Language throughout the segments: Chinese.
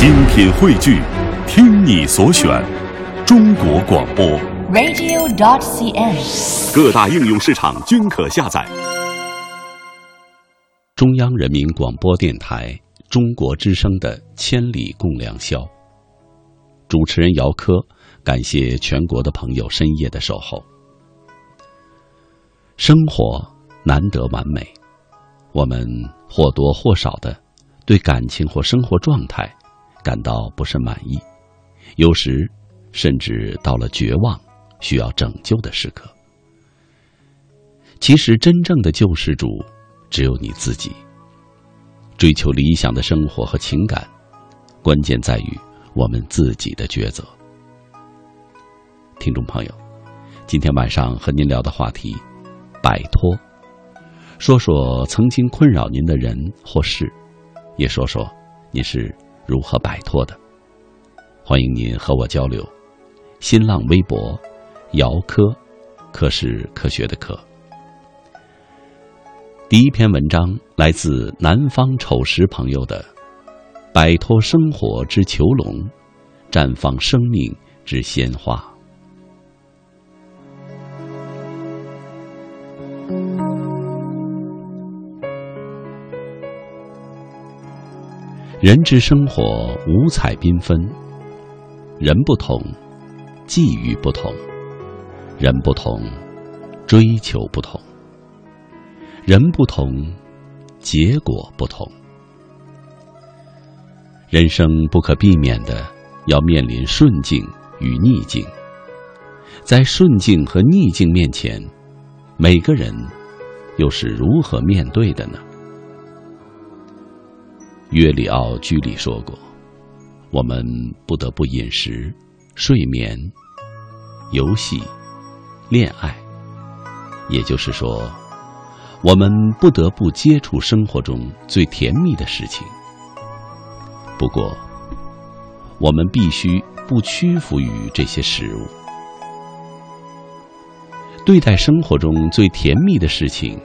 精品汇聚，听你所选，中国广播。radio.cn。各大应用市场均可下载。中央人民广播电台中国之声的《千里共良宵》，主持人姚科，感谢全国的朋友深夜的守候。生活难得完美，我们或多或少的对感情或生活状态感到不甚满意，有时甚至到了绝望、需要拯救的时刻。其实，真正的救世主只有你自己。追求理想的生活和情感，关键在于我们自己的抉择。听众朋友，今天晚上和您聊的话题：摆脱。说说曾经困扰您的人或事，也说说您是如何摆脱的。欢迎您和我交流。新浪微博：姚科，科是科学的科。第一篇文章来自南方丑时朋友的《摆脱生活之囚笼，绽放生命之鲜花》。人之生活五彩缤纷，人不同，际遇不同；人不同，追求不同。人不同，结果不同。人生不可避免的要面临顺境与逆境，在顺境和逆境面前，每个人又是如何面对的呢？约里奥居里说过：“我们不得不饮食、睡眠、游戏、恋爱。”也就是说，我们不得不接触生活中最甜蜜的事情。不过，我们必须不屈服于这些食物。对待生活中最甜蜜的事情，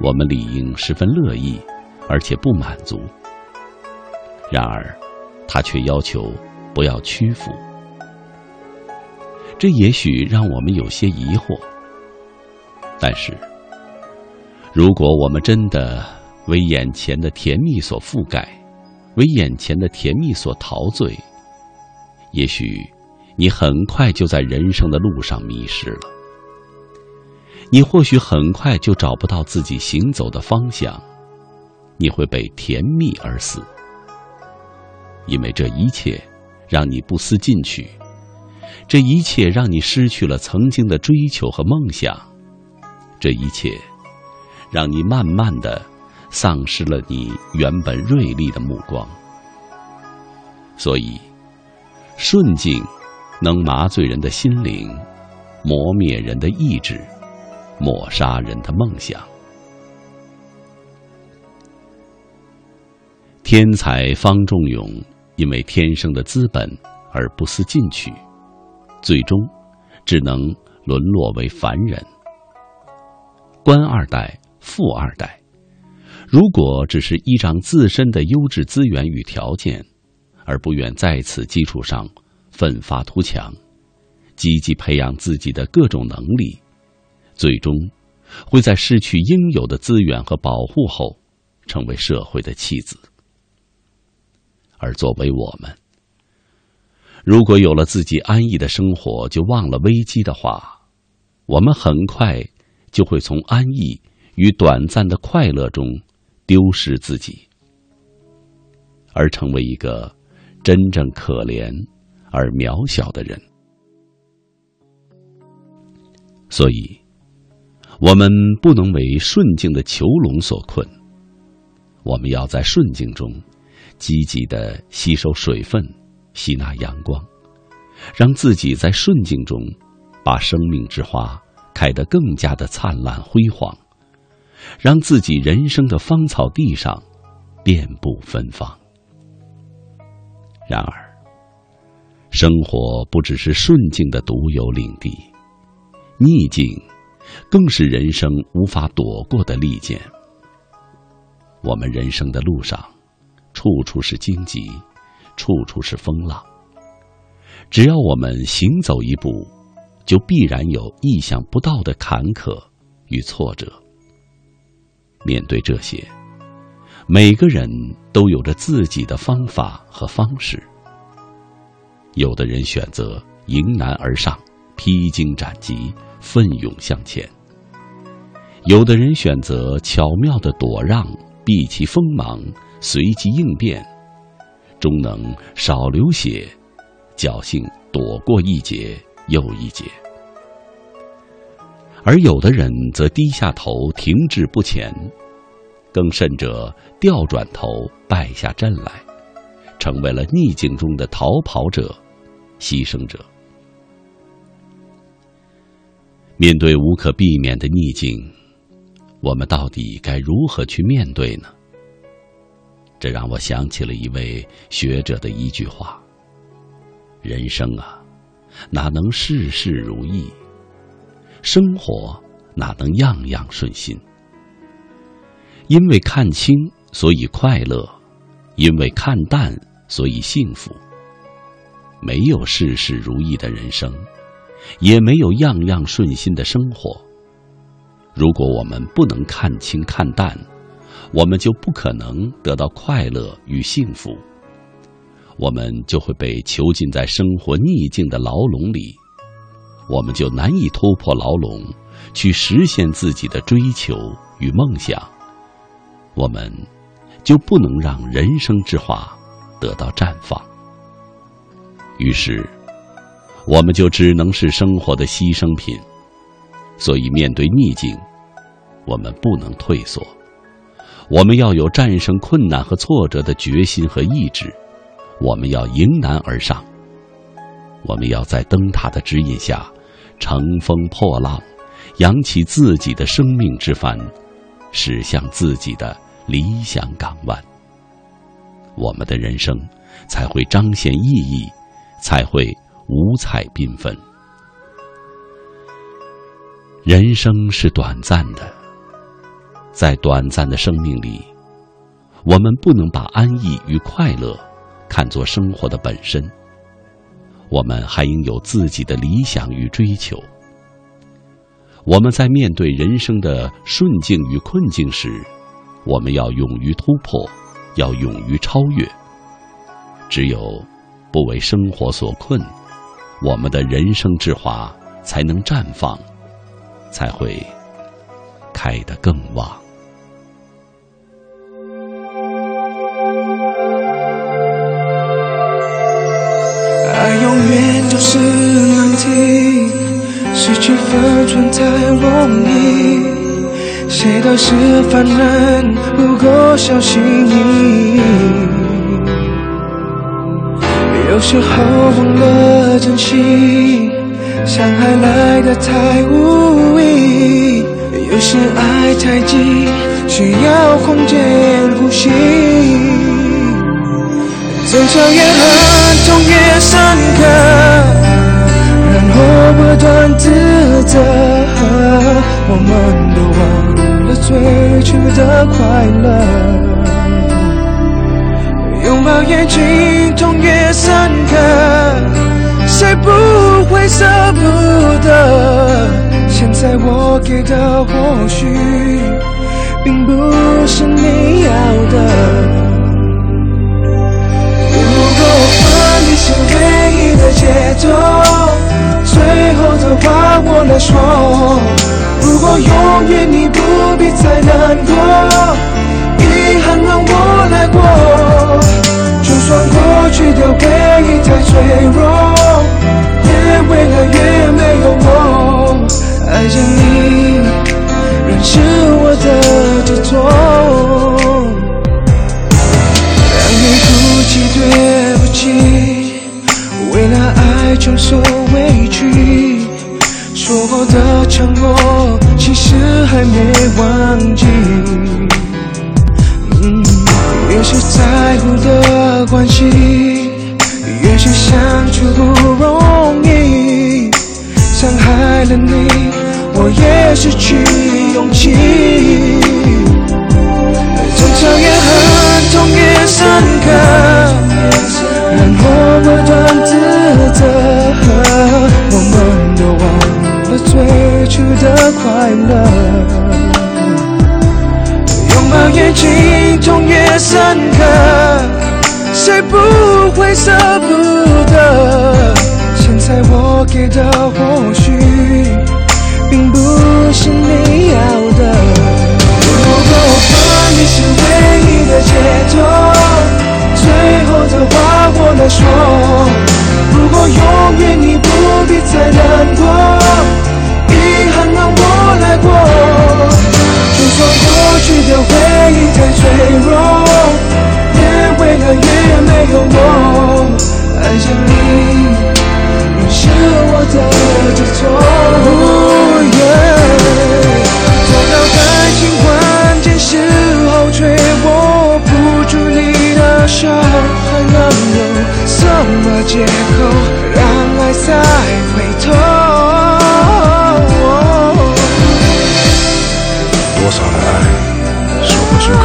我们理应十分乐意，而且不满足。然而，他却要求不要屈服。这也许让我们有些疑惑，但是。如果我们真的为眼前的甜蜜所覆盖，为眼前的甜蜜所陶醉，也许你很快就在人生的路上迷失了。你或许很快就找不到自己行走的方向，你会被甜蜜而死，因为这一切让你不思进取，这一切让你失去了曾经的追求和梦想，这一切。让你慢慢的丧失了你原本锐利的目光，所以顺境能麻醉人的心灵，磨灭人的意志，抹杀人的梦想。天才方仲永因为天生的资本而不思进取，最终只能沦落为凡人。官二代。富二代，如果只是依仗自身的优质资源与条件，而不愿在此基础上奋发图强，积极培养自己的各种能力，最终会在失去应有的资源和保护后，成为社会的弃子。而作为我们，如果有了自己安逸的生活就忘了危机的话，我们很快就会从安逸。与短暂的快乐中丢失自己，而成为一个真正可怜而渺小的人。所以，我们不能为顺境的囚笼所困，我们要在顺境中积极的吸收水分、吸纳阳光，让自己在顺境中把生命之花开得更加的灿烂辉煌。让自己人生的芳草地上遍布芬芳。然而，生活不只是顺境的独有领地，逆境更是人生无法躲过的利剑。我们人生的路上，处处是荆棘，处处是风浪。只要我们行走一步，就必然有意想不到的坎坷与挫折。面对这些，每个人都有着自己的方法和方式。有的人选择迎难而上，披荆斩棘，奋勇向前；有的人选择巧妙的躲让，避其锋芒，随机应变，终能少流血，侥幸躲过一劫又一劫；而有的人则低下头，停滞不前，更甚者调转头，败下阵来，成为了逆境中的逃跑者。牺牲者，面对无可避免的逆境，我们到底该如何去面对呢？这让我想起了一位学者的一句话：“人生啊，哪能事事如意？生活哪能样样顺心？因为看清，所以快乐；因为看淡，所以幸福。”没有事事如意的人生，也没有样样顺心的生活。如果我们不能看清看淡，我们就不可能得到快乐与幸福。我们就会被囚禁在生活逆境的牢笼里，我们就难以突破牢笼，去实现自己的追求与梦想。我们就不能让人生之花得到绽放。于是，我们就只能是生活的牺牲品。所以，面对逆境，我们不能退缩，我们要有战胜困难和挫折的决心和意志。我们要迎难而上，我们要在灯塔的指引下，乘风破浪，扬起自己的生命之帆，驶向自己的理想港湾。我们的人生才会彰显意义。才会五彩缤纷。人生是短暂的，在短暂的生命里，我们不能把安逸与快乐看作生活的本身。我们还应有自己的理想与追求。我们在面对人生的顺境与困境时，我们要勇于突破，要勇于超越。只有。不为生活所困，我们的人生之花才能绽放，才会开得更旺。爱永远就是难题，失去分寸太容易，谁都是凡人，不够小心翼翼。有时候忘了珍惜，伤害来的太无意；有时爱太急，需要空间呼吸。争吵也很，痛也深刻，然后不断自责。我们都忘了最初的快乐。拥抱眼睛，痛越深刻，谁不会舍不得？现在我给的或许并不是你要的。你是唯一的解脱，最后的话我来说。如果永远你不必再难过。遗憾让我来过，就算过去的回忆太脆弱，也未来越没有我。爱着你，仍是我的执着。让你哭泣对不起，承受委屈，说过的承诺，其实还没忘记。嗯越是在乎的关系，越是相处不容易。伤害了你，我也失去勇气。争吵越狠，痛越深刻，出的快乐，拥抱越紧痛越深刻，谁不会舍不得？现在我给的或许并不是你要的，如果分离是唯一的解脱，最后的话我来说，如果永远你不必再难过。脆弱，也为了越没有我，爱着你，仍是我的执着。走到感情关键时候，却握不住你的手，还能有什么借口让爱再回头？多少的爱，说不出口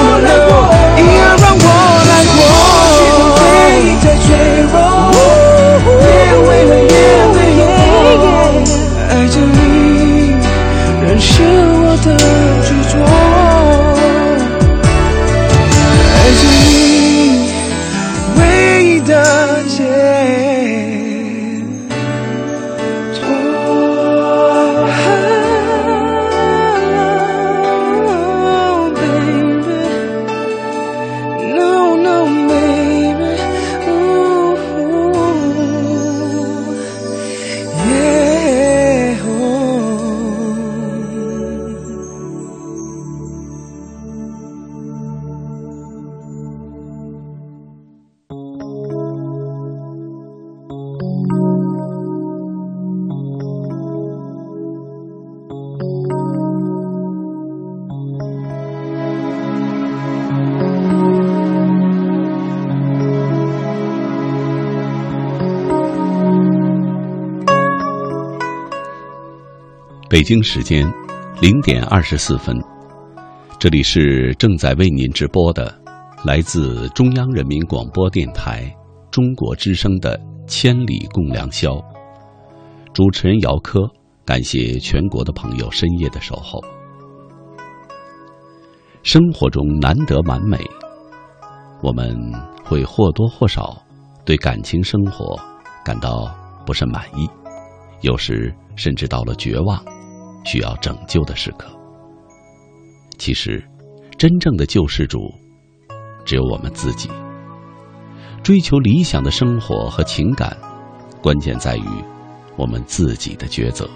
北京时间零点二十四分，这里是正在为您直播的来自中央人民广播电台中国之声的《千里共良宵》。主持人姚科，感谢全国的朋友深夜的守候。生活中难得完美，我们会或多或少对感情生活感到不甚满意，有时甚至到了绝望。需要拯救的时刻，其实，真正的救世主只有我们自己。追求理想的生活和情感，关键在于我们自己的抉择。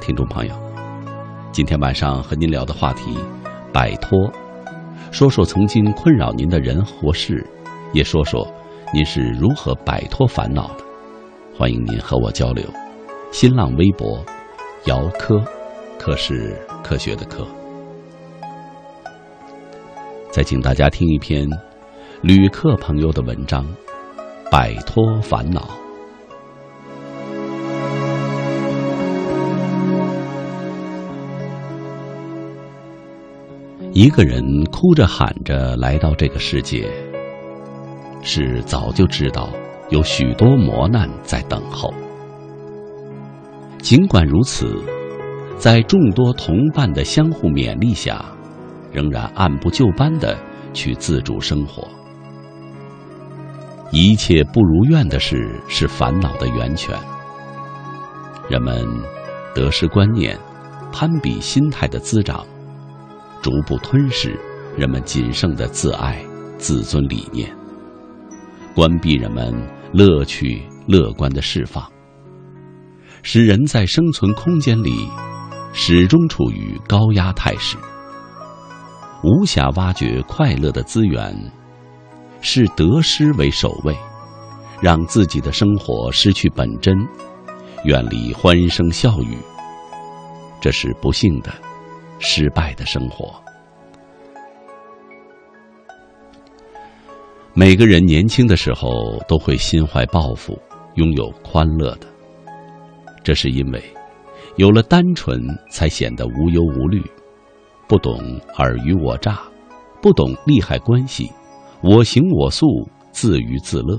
听众朋友，今天晚上和您聊的话题，摆脱，说说曾经困扰您的人或事，也说说您是如何摆脱烦恼的。欢迎您和我交流。新浪微博。姚科，科是科学的科。再请大家听一篇旅客朋友的文章，《摆脱烦恼》。一个人哭着喊着来到这个世界，是早就知道有许多磨难在等候。尽管如此，在众多同伴的相互勉励下，仍然按部就班的去自主生活。一切不如愿的事是烦恼的源泉。人们得失观念、攀比心态的滋长，逐步吞噬人们仅剩的自爱、自尊理念，关闭人们乐趣、乐观的释放。使人在生存空间里始终处于高压态势，无暇挖掘快乐的资源，视得失为首位，让自己的生活失去本真，远离欢声笑语，这是不幸的、失败的生活。每个人年轻的时候都会心怀抱负，拥有欢乐的。这是因为有了单纯，才显得无忧无虑，不懂尔虞我诈，不懂利害关系，我行我素，自娱自乐，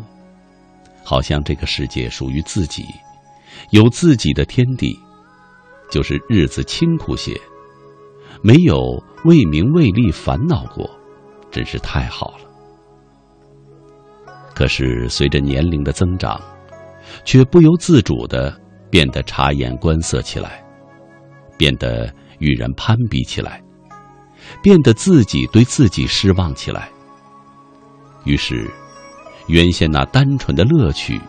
好像这个世界属于自己，有自己的天地，就是日子清苦些，没有为名为利烦恼过，真是太好了。可是随着年龄的增长，却不由自主的。变得察言观色起来，变得与人攀比起来，变得自己对自己失望起来。于是，原先那单纯的乐趣，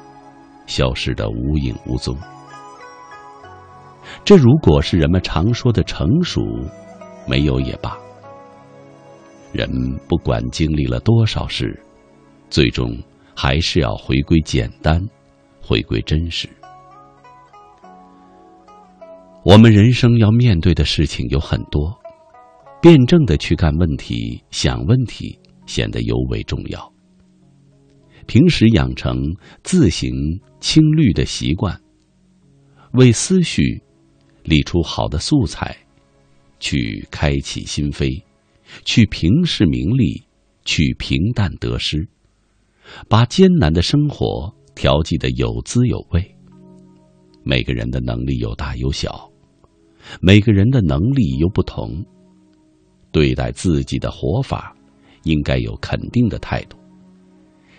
消失得无影无踪。这如果是人们常说的成熟，没有也罢。人不管经历了多少事，最终还是要回归简单，回归真实。我们人生要面对的事情有很多，辩证的去看问题、想问题，显得尤为重要。平时养成自行清虑的习惯，为思绪理出好的素材，去开启心扉，去平视名利，去平淡得失，把艰难的生活调剂的有滋有味。每个人的能力有大有小。每个人的能力又不同，对待自己的活法，应该有肯定的态度。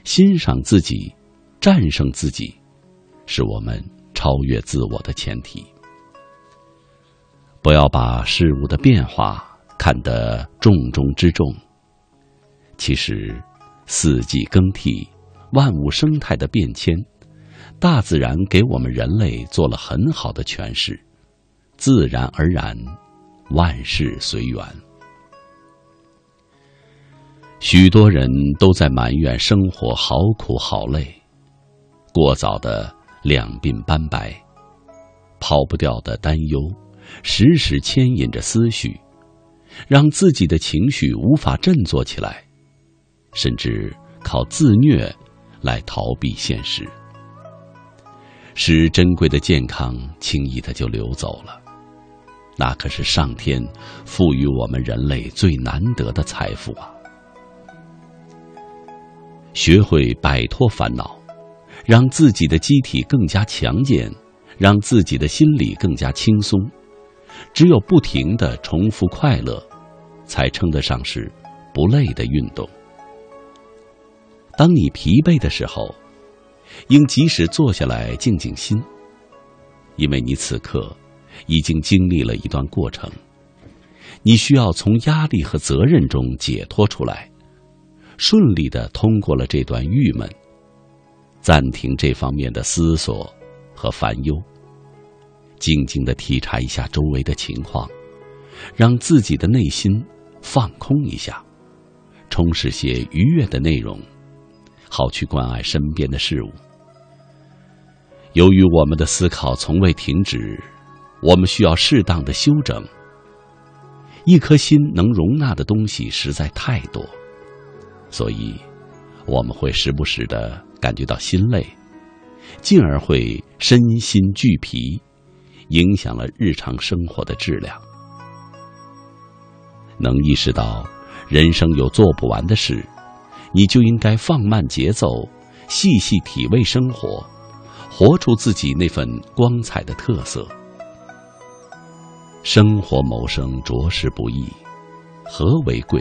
欣赏自己，战胜自己，是我们超越自我的前提。不要把事物的变化看得重中之重。其实，四季更替、万物生态的变迁，大自然给我们人类做了很好的诠释。自然而然，万事随缘。许多人都在埋怨生活好苦好累，过早的两鬓斑白，抛不掉的担忧，时时牵引着思绪，让自己的情绪无法振作起来，甚至靠自虐来逃避现实，使珍贵的健康轻易的就流走了。那可是上天赋予我们人类最难得的财富啊！学会摆脱烦恼，让自己的机体更加强健，让自己的心理更加轻松。只有不停的重复快乐，才称得上是不累的运动。当你疲惫的时候，应及时坐下来静静心，因为你此刻。已经经历了一段过程，你需要从压力和责任中解脱出来，顺利的通过了这段郁闷，暂停这方面的思索和烦忧，静静的体察一下周围的情况，让自己的内心放空一下，充实些愉悦的内容，好去关爱身边的事物。由于我们的思考从未停止。我们需要适当的休整。一颗心能容纳的东西实在太多，所以我们会时不时的感觉到心累，进而会身心俱疲，影响了日常生活的质量。能意识到人生有做不完的事，你就应该放慢节奏，细细体味生活，活出自己那份光彩的特色。生活谋生着实不易，和为贵？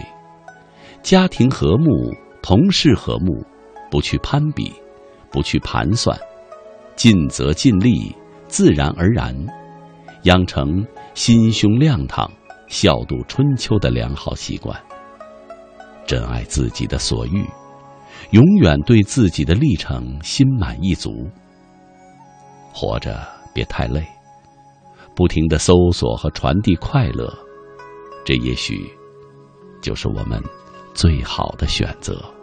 家庭和睦，同事和睦，不去攀比，不去盘算，尽责尽力，自然而然，养成心胸亮堂、笑度春秋的良好习惯。珍爱自己的所欲，永远对自己的历程心满意足。活着别太累。不停的搜索和传递快乐，这也许就是我们最好的选择。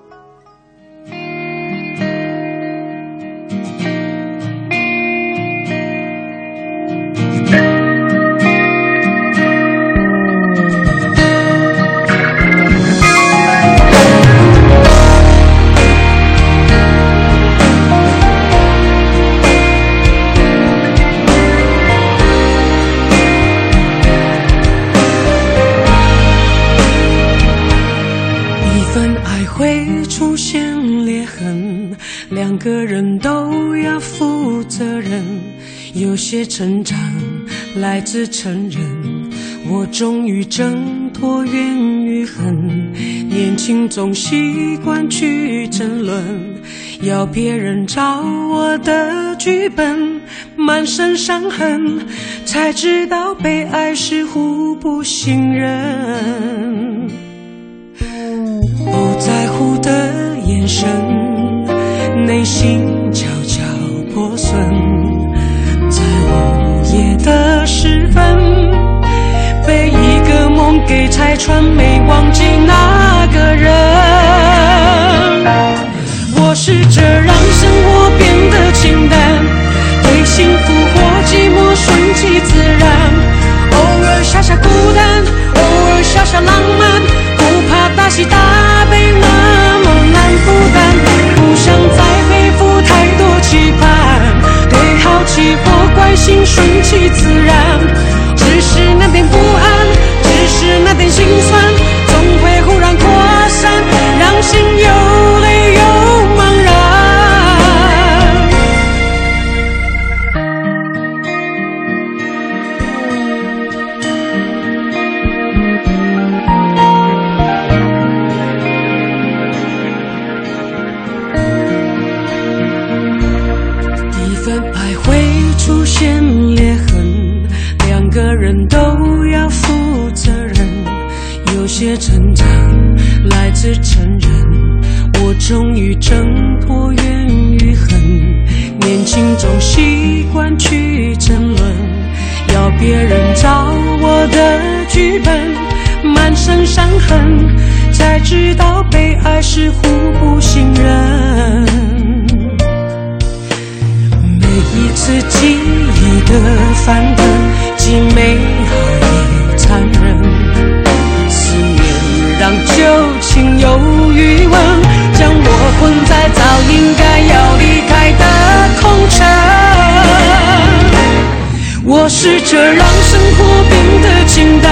承认，我终于挣脱怨与恨。年轻总习惯去争论，要别人照我的剧本，满身伤痕，才知道被爱是互不信任。不在乎的眼神，内心拆穿，没忘记那个人。我试着让生活变得清淡，对幸福或寂寞顺其自然。偶尔傻傻孤单，偶尔傻傻浪漫，不怕大喜大悲那么难负担，不想再背负太多期盼。对好奇或关心，顺其自然。只是难免不安，那试着让生活变得清淡，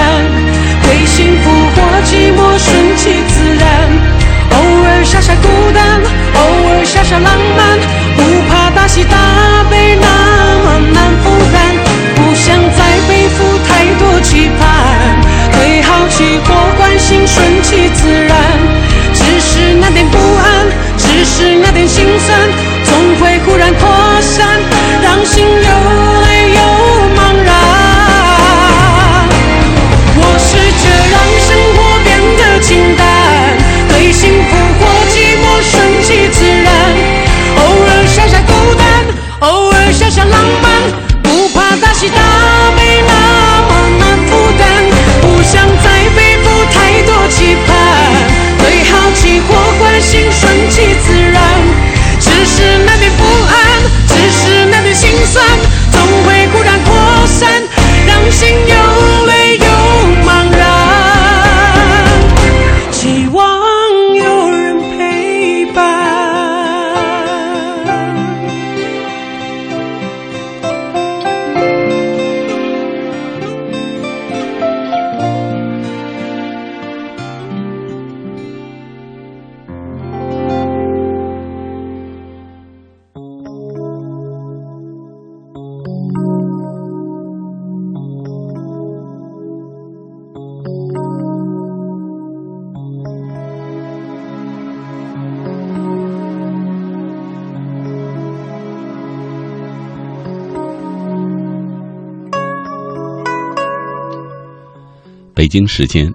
北京时间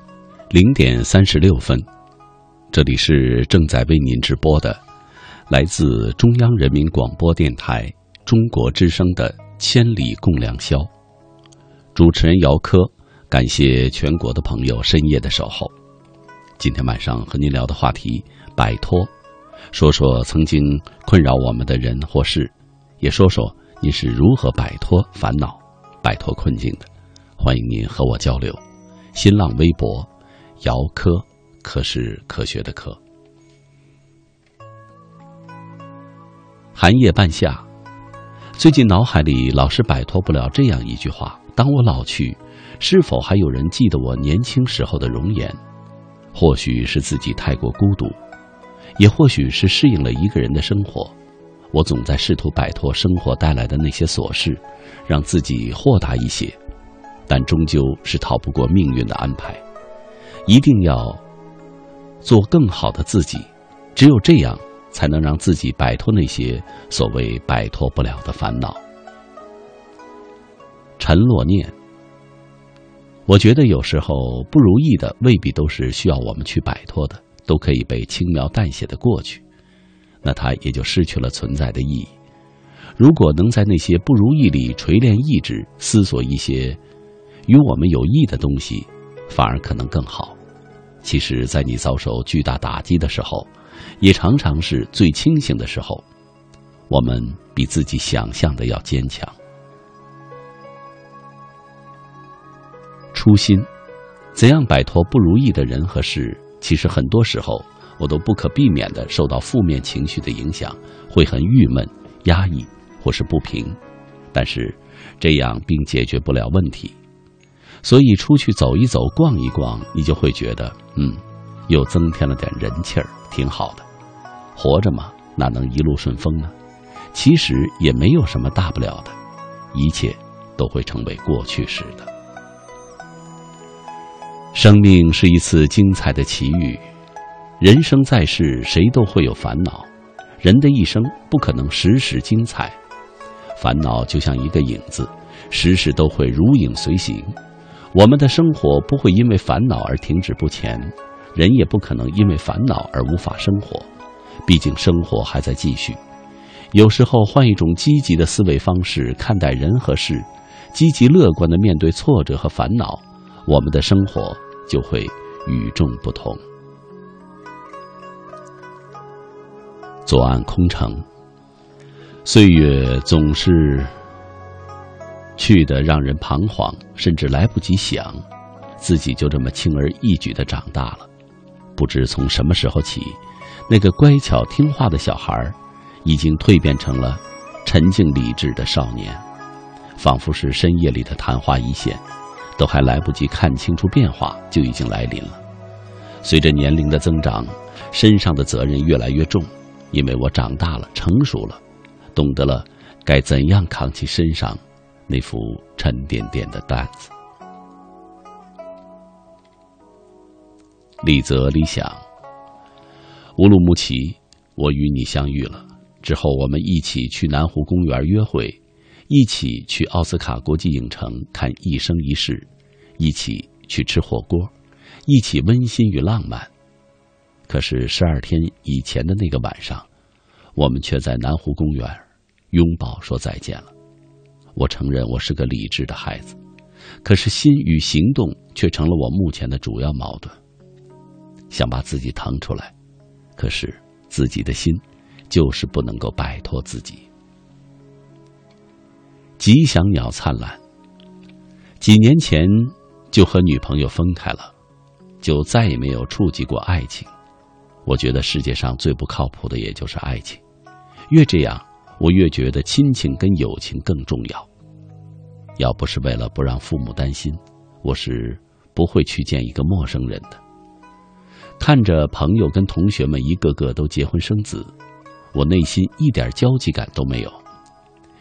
零点三十六分，这里是正在为您直播的，来自中央人民广播电台中国之声的《千里共良宵》。主持人姚科，感谢全国的朋友深夜的守候。今天晚上和您聊的话题：摆脱，说说曾经困扰我们的人或事，也说说你是如何摆脱烦恼、摆脱困境的。欢迎您和我交流。新浪微博，姚科，科是科学的科。寒夜半夏，最近脑海里老是摆脱不了这样一句话：当我老去，是否还有人记得我年轻时候的容颜？或许是自己太过孤独，也或许是适应了一个人的生活。我总在试图摆脱生活带来的那些琐事，让自己豁达一些，但终究是逃不过命运的安排。一定要做更好的自己，只有这样，才能让自己摆脱那些所谓摆脱不了的烦恼。陈洛念，我觉得有时候不如意的未必都是需要我们去摆脱的，都可以被轻描淡写的过去。那它也就失去了存在的意义。如果能在那些不如意里锤炼意志，思索一些与我们有益的东西，反而可能更好。其实，在你遭受巨大打击的时候，也常常是最清醒的时候。我们比自己想象的要坚强。初心，怎样摆脱不如意的人和事？其实很多时候。我都不可避免的受到负面情绪的影响，会很郁闷、压抑或是不平，但是这样并解决不了问题。所以出去走一走、逛一逛，你就会觉得，嗯，又增添了点人气儿，挺好的。活着嘛，哪能一路顺风呢？其实也没有什么大不了的，一切都会成为过去式的。生命是一次精彩的奇遇。人生在世，谁都会有烦恼。人的一生不可能时时精彩，烦恼就像一个影子，时时都会如影随形。我们的生活不会因为烦恼而停止不前，人也不可能因为烦恼而无法生活。毕竟生活还在继续。有时候换一种积极的思维方式看待人和事，积极乐观的面对挫折和烦恼，我们的生活就会与众不同。左岸空城，岁月总是去的让人彷徨，甚至来不及想，自己就这么轻而易举的长大了。不知从什么时候起，那个乖巧听话的小孩，已经蜕变成了沉静理智的少年，仿佛是深夜里的昙花一现，都还来不及看清楚变化，就已经来临了。随着年龄的增长，身上的责任越来越重。因为我长大了，成熟了，懂得了该怎样扛起身上那副沉甸甸的担子。李泽理想，乌鲁木齐，我与你相遇了。之后，我们一起去南湖公园约会，一起去奥斯卡国际影城看《一生一世》，一起去吃火锅，一起温馨与浪漫。可是十二天以前的那个晚上，我们却在南湖公园拥抱说再见了。我承认我是个理智的孩子，可是心与行动却成了我目前的主要矛盾。想把自己腾出来，可是自己的心就是不能够摆脱自己。吉祥鸟灿烂，几年前就和女朋友分开了，就再也没有触及过爱情。我觉得世界上最不靠谱的也就是爱情，越这样，我越觉得亲情跟友情更重要。要不是为了不让父母担心，我是不会去见一个陌生人的。看着朋友跟同学们一个个都结婚生子，我内心一点交集感都没有。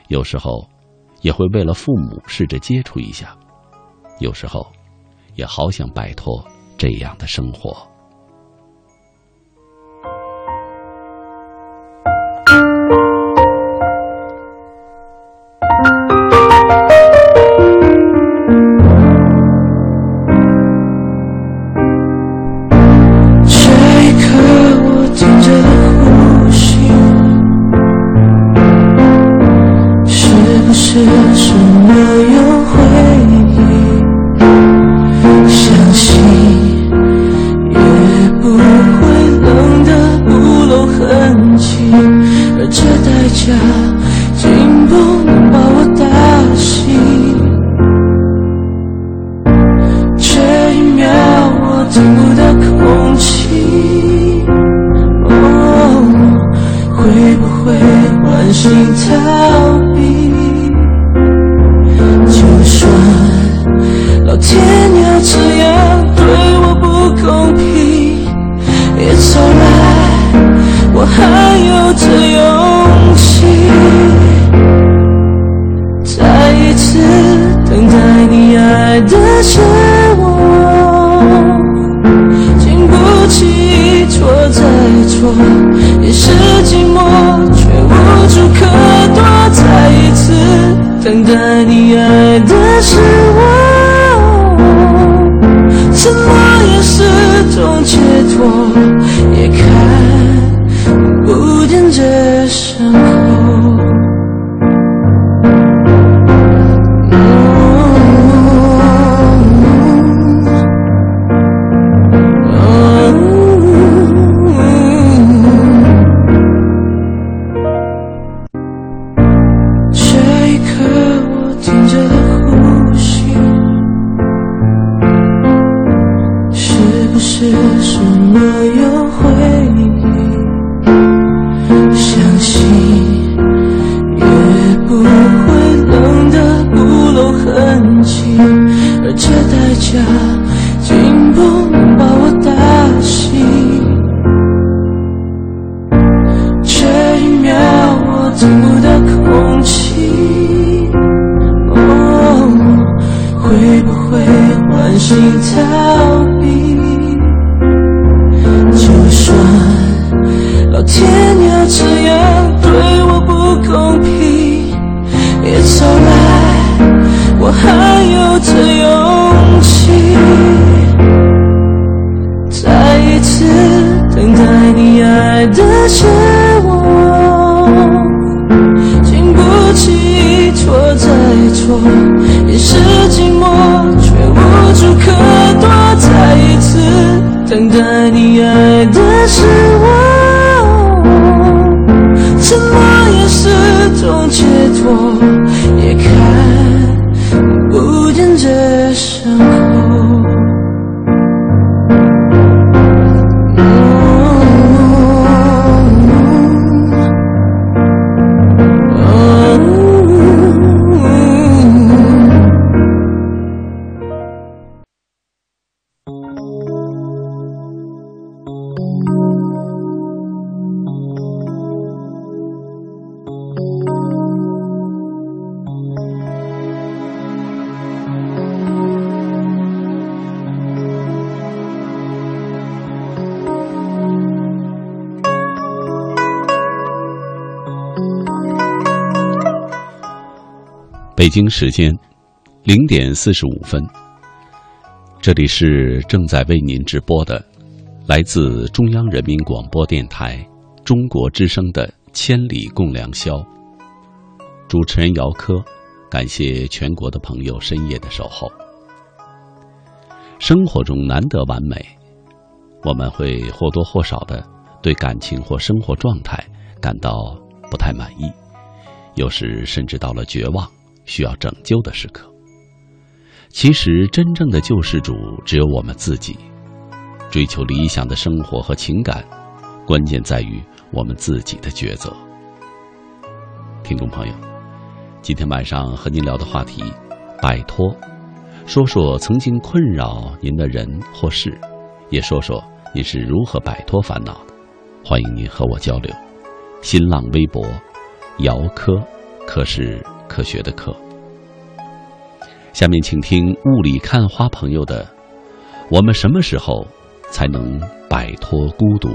有时候，也会为了父母试着接触一下，有时候，也好想摆脱这样的生活。北京时间零点四十五分，这里是正在为您直播的，来自中央人民广播电台中国之声的《千里共良宵》。主持人姚科，感谢全国的朋友深夜的守候。生活中难得完美，我们会或多或少的对感情或生活状态感到不太满意，有时甚至到了绝望。需要拯救的时刻，其实真正的救世主只有我们自己。追求理想的生活和情感，关键在于我们自己的抉择。听众朋友，今天晚上和您聊的话题，摆脱，说说曾经困扰您的人或事，也说说你是如何摆脱烦恼的。欢迎您和我交流。新浪微博，姚科，科是。科学的科。下面请听雾里看花朋友的：我们什么时候才能摆脱孤独？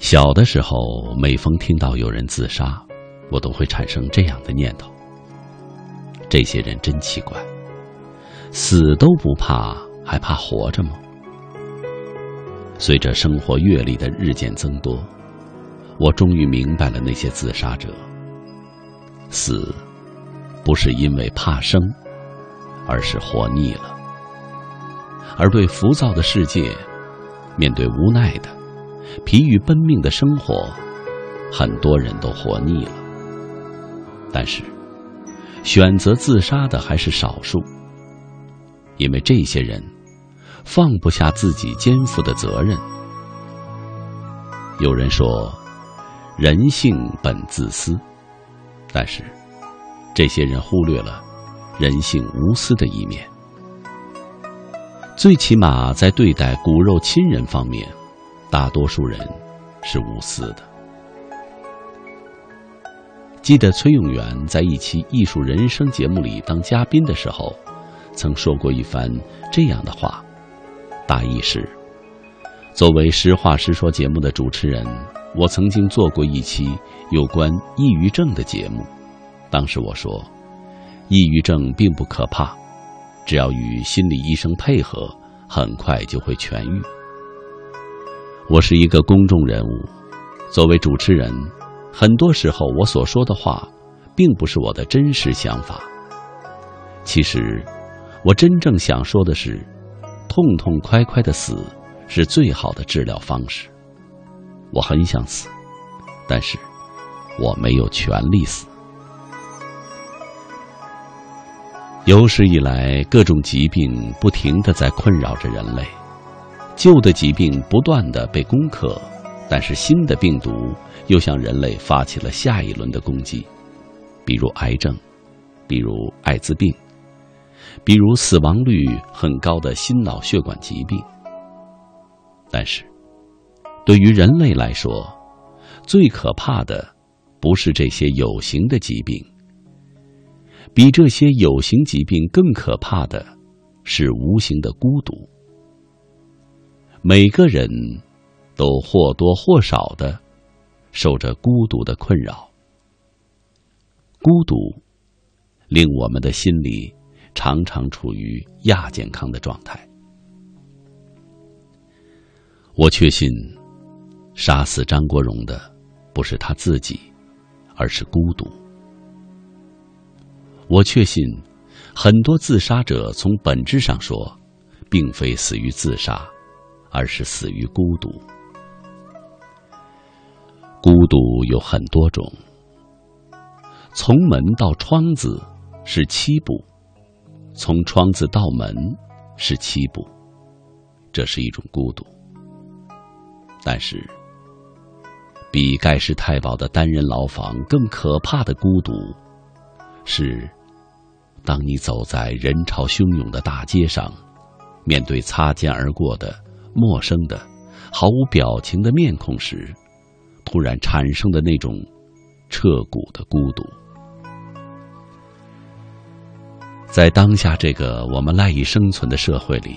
小的时候，每逢听到有人自杀，我都会产生这样的念头：这些人真奇怪，死都不怕，还怕活着吗？随着生活阅历的日渐增多，我终于明白了那些自杀者。死，不是因为怕生，而是活腻了。而对浮躁的世界，面对无奈的、疲于奔命的生活，很多人都活腻了。但是，选择自杀的还是少数，因为这些人。放不下自己肩负的责任。有人说，人性本自私，但是这些人忽略了人性无私的一面。最起码在对待骨肉亲人方面，大多数人是无私的。记得崔永元在一期《艺术人生》节目里当嘉宾的时候，曾说过一番这样的话，大意是：作为《实话实说》节目的主持人，我曾经做过一期有关抑郁症的节目。当时我说，抑郁症并不可怕，只要与心理医生配合，很快就会痊愈。我是一个公众人物，作为主持人。很多时候，我所说的话，并不是我的真实想法。其实，我真正想说的是，痛痛快快的死是最好的治疗方式。我很想死，但是我没有权利死。有史以来，各种疾病不停的在困扰着人类，旧的疾病不断的被攻克，但是新的病毒。又向人类发起了下一轮的攻击，比如癌症，比如艾滋病，比如死亡率很高的心脑血管疾病。但是，对于人类来说，最可怕的不是这些有形的疾病，比这些有形疾病更可怕的是无形的孤独。每个人都或多或少的。受着孤独的困扰，孤独令我们的心理常常处于亚健康的状态。我确信，杀死张国荣的不是他自己，而是孤独。我确信，很多自杀者从本质上说，并非死于自杀，而是死于孤独。孤独有很多种。从门到窗子是七步，从窗子到门是七步，这是一种孤独。但是，比盖世太保的单人牢房更可怕的孤独，是当你走在人潮汹涌的大街上，面对擦肩而过的陌生的、毫无表情的面孔时。突然产生的那种彻骨的孤独，在当下这个我们赖以生存的社会里，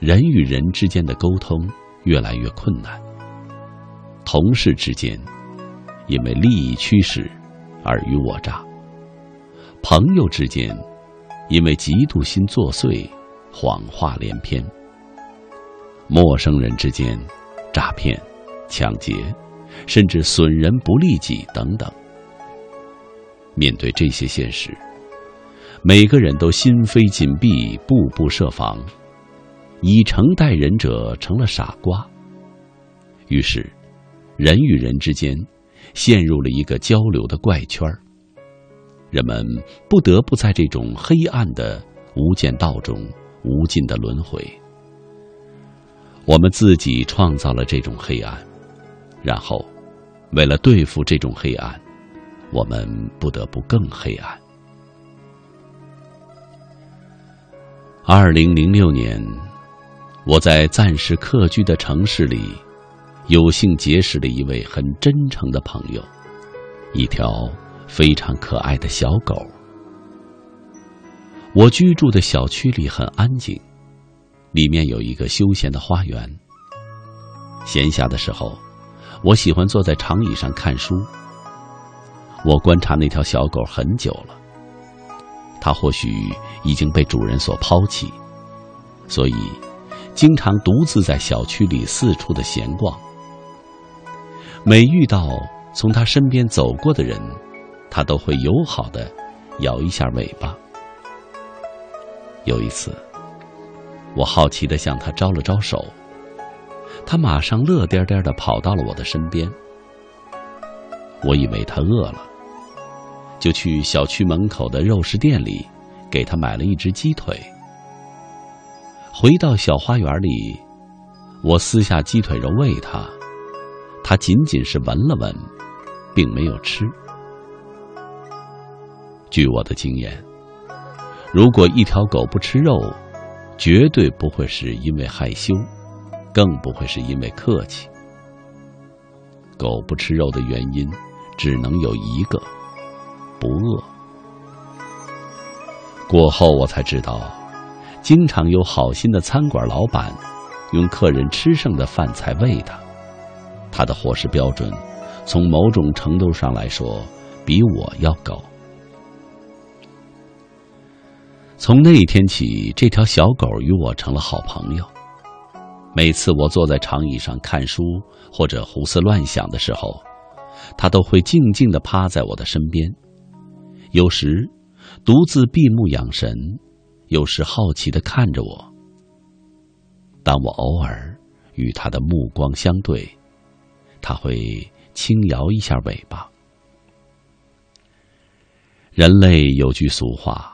人与人之间的沟通越来越困难。同事之间因为利益驱使尔虞我诈，朋友之间因为嫉妒心作祟，谎话连篇。陌生人之间诈骗、抢劫。甚至损人不利己等等。面对这些现实，每个人都心扉紧闭，步步设防，以诚待人者成了傻瓜。于是，人与人之间陷入了一个交流的怪圈人们不得不在这种黑暗的无间道中无尽的轮回。我们自己创造了这种黑暗。然后，为了对付这种黑暗，我们不得不更黑暗。二零零六年，我在暂时客居的城市里，有幸结识了一位很真诚的朋友，一条非常可爱的小狗。我居住的小区里很安静，里面有一个休闲的花园。闲暇的时候。我喜欢坐在长椅上看书。我观察那条小狗很久了，它或许已经被主人所抛弃，所以经常独自在小区里四处的闲逛。每遇到从他身边走过的人，他都会友好的摇一下尾巴。有一次，我好奇的向他招了招手。他马上乐颠颠的跑到了我的身边。我以为他饿了，就去小区门口的肉食店里，给他买了一只鸡腿。回到小花园里，我撕下鸡腿肉喂他，他仅仅是闻了闻，并没有吃。据我的经验，如果一条狗不吃肉，绝对不会是因为害羞。更不会是因为客气。狗不吃肉的原因，只能有一个：不饿。过后我才知道，经常有好心的餐馆老板，用客人吃剩的饭菜喂它。他的伙食标准，从某种程度上来说，比我要高。从那一天起，这条小狗与我成了好朋友。每次我坐在长椅上看书或者胡思乱想的时候，它都会静静地趴在我的身边。有时独自闭目养神，有时好奇地看着我。当我偶尔与它的目光相对，它会轻摇一下尾巴。人类有句俗话：“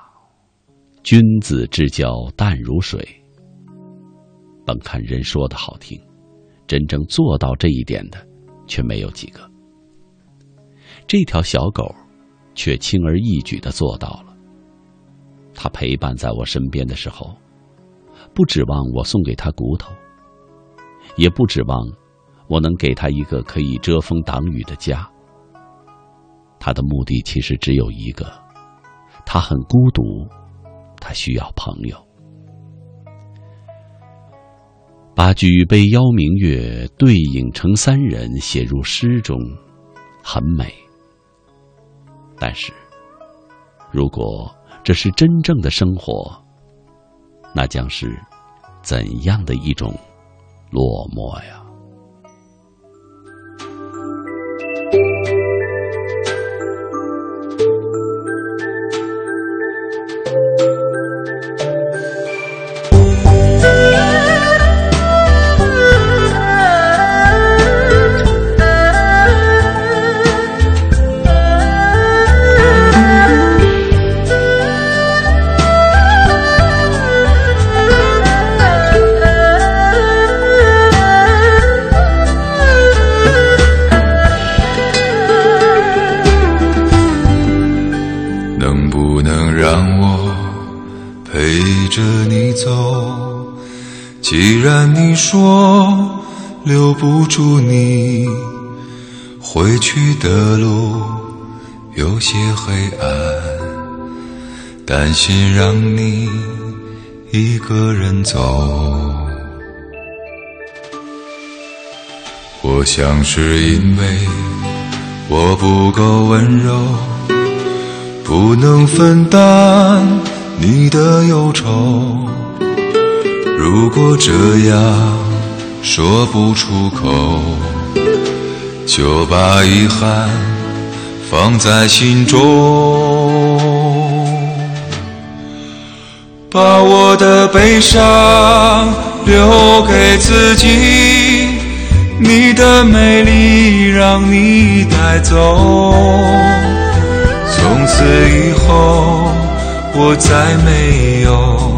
君子之交淡如水。”本看人说的好听，真正做到这一点的，却没有几个。这条小狗，却轻而易举的做到了。它陪伴在我身边的时候，不指望我送给它骨头，也不指望我能给他一个可以遮风挡雨的家。他的目的其实只有一个：他很孤独，他需要朋友。把举杯邀明月，对影成三人，写入诗中，很美。但是，如果这是真正的生活，那将是怎样的一种落寞呀？说留不住你，回去的路有些黑暗，担心让你一个人走。我想是因为我不够温柔，不能分担你的忧愁。如果这样说不出口，就把遗憾放在心中，把我的悲伤留给自己，你的美丽让你带走。从此以后，我再没有。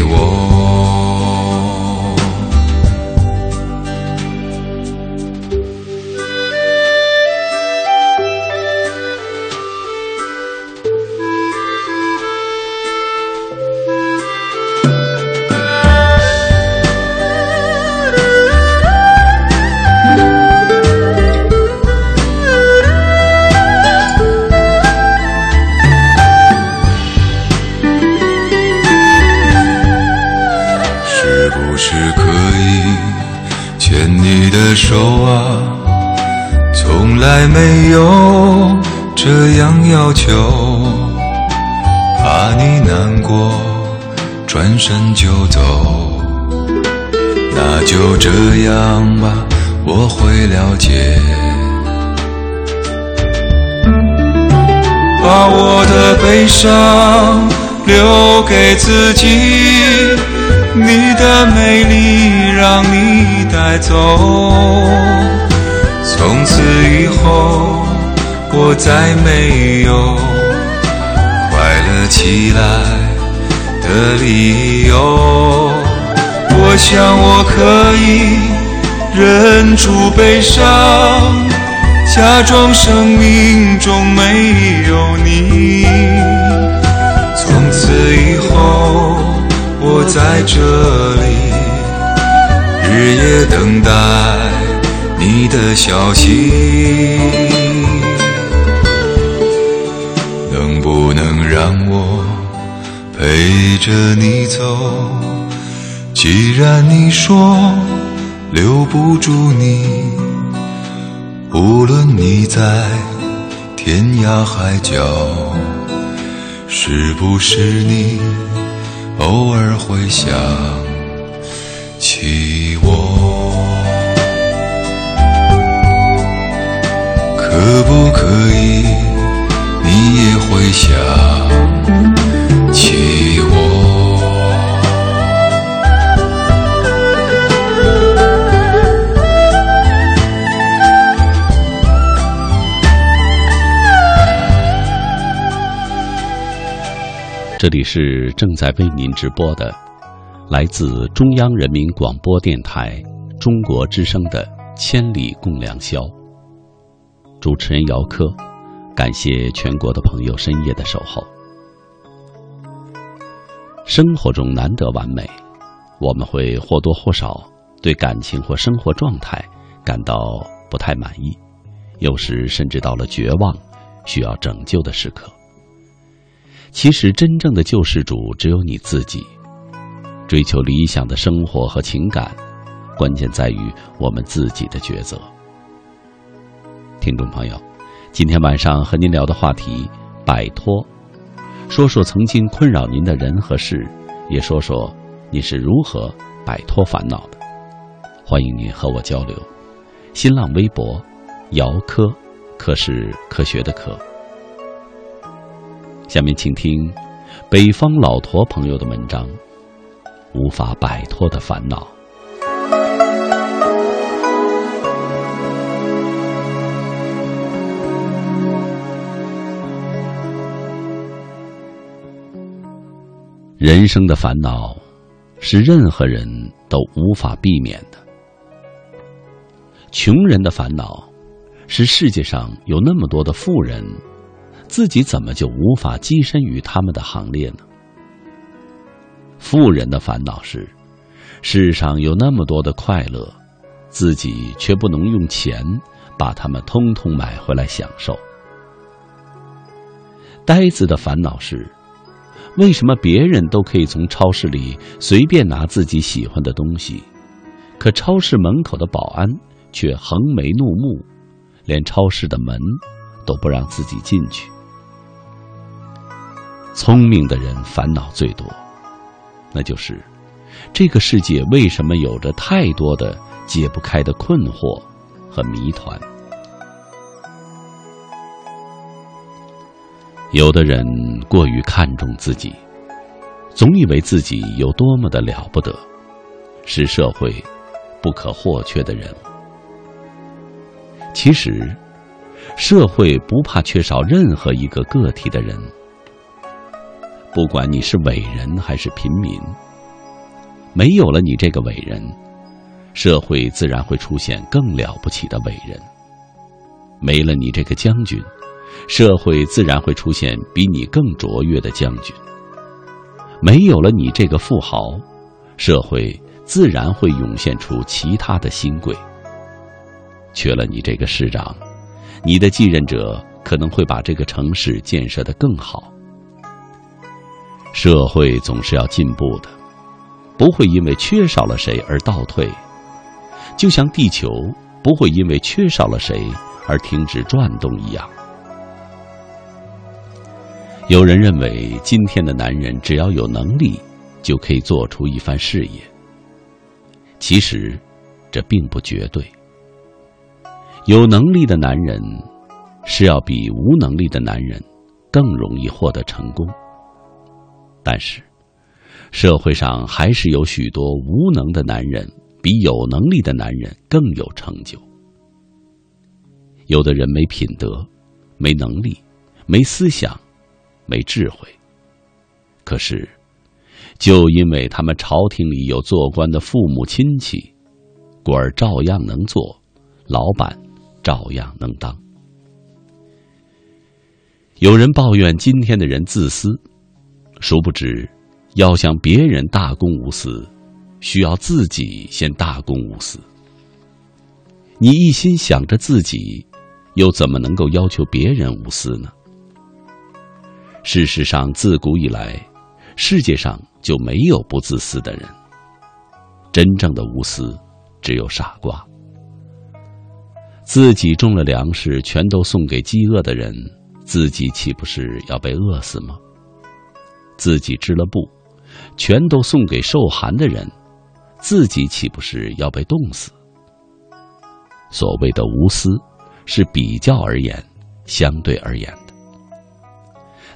没有这样要求，怕你难过，转身就走。那就这样吧，我会了解。把我的悲伤留给自己。你的美丽让你带走，从此以后我再没有快乐起来的理由。我想我可以忍住悲伤，假装生命中没有你。从此以后，我在这里日夜等待你的消息能不能。让我陪着你走，既然你说留不住你，无论你在天涯海角，是不是你偶尔会想起可不可以，你也会想？起我。这里是正在为您直播的，来自中央人民广播电台中国之声的《千里共良宵》。主持人姚科，感谢全国的朋友深夜的守候。生活中难得完美，我们会或多或少对感情或生活状态感到不太满意，有时甚至到了绝望、需要拯救的时刻。其实，真正的救世主只有你自己。追求理想的生活和情感，关键在于我们自己的抉择。听众朋友，今天晚上和您聊的话题：摆脱。说说曾经困扰您的人和事，也说说你是如何摆脱烦恼的。欢迎您和我交流。新浪微博：姚科，科是科学的科。下面请听北方老驼朋友的文章：无法摆脱的烦恼。人生的烦恼，是任何人都无法避免的。穷人的烦恼，是世界上有那么多的富人，自己怎么就无法跻身于他们的行列呢？富人的烦恼是，世上有那么多的快乐，自己却不能用钱把它们通通买回来享受。呆子的烦恼是。为什么别人都可以从超市里随便拿自己喜欢的东西，可超市门口的保安却横眉怒目，连超市的门都不让自己进去？聪明的人烦恼最多，那就是这个世界为什么有着太多的解不开的困惑和谜团。有的人过于看重自己，总以为自己有多么的了不得，是社会不可或缺的人物。其实，社会不怕缺少任何一个个体的人，不管你是伟人还是平民。没有了你这个伟人，社会自然会出现更了不起的伟人。没了你这个将军。社会自然会出现比你更卓越的将军。没有了你这个富豪，社会自然会涌现出其他的新贵。缺了你这个市长，你的继任者可能会把这个城市建设得更好。社会总是要进步的，不会因为缺少了谁而倒退，就像地球不会因为缺少了谁而停止转动一样。有人认为，今天的男人只要有能力，就可以做出一番事业。其实，这并不绝对。有能力的男人，是要比无能力的男人更容易获得成功。但是，社会上还是有许多无能的男人，比有能力的男人更有成就。有的人没品德。没能力，没思想，没智慧。可是，就因为他们朝廷里有做官的父母亲戚，官儿照样能做，老板照样能当。有人抱怨今天的人自私，殊不知，要想别人大公无私，需要自己先大公无私。你一心想着自己，又怎么能够要求别人无私呢？事实上，自古以来，世界上就没有不自私的人。真正的无私，只有傻瓜。自己种了粮食，全都送给饥饿的人。自己岂不是要被饿死吗？自己织了布，全都送给受寒的人，自己岂不是要被冻死？所谓的无私，是比较而言、相对而言。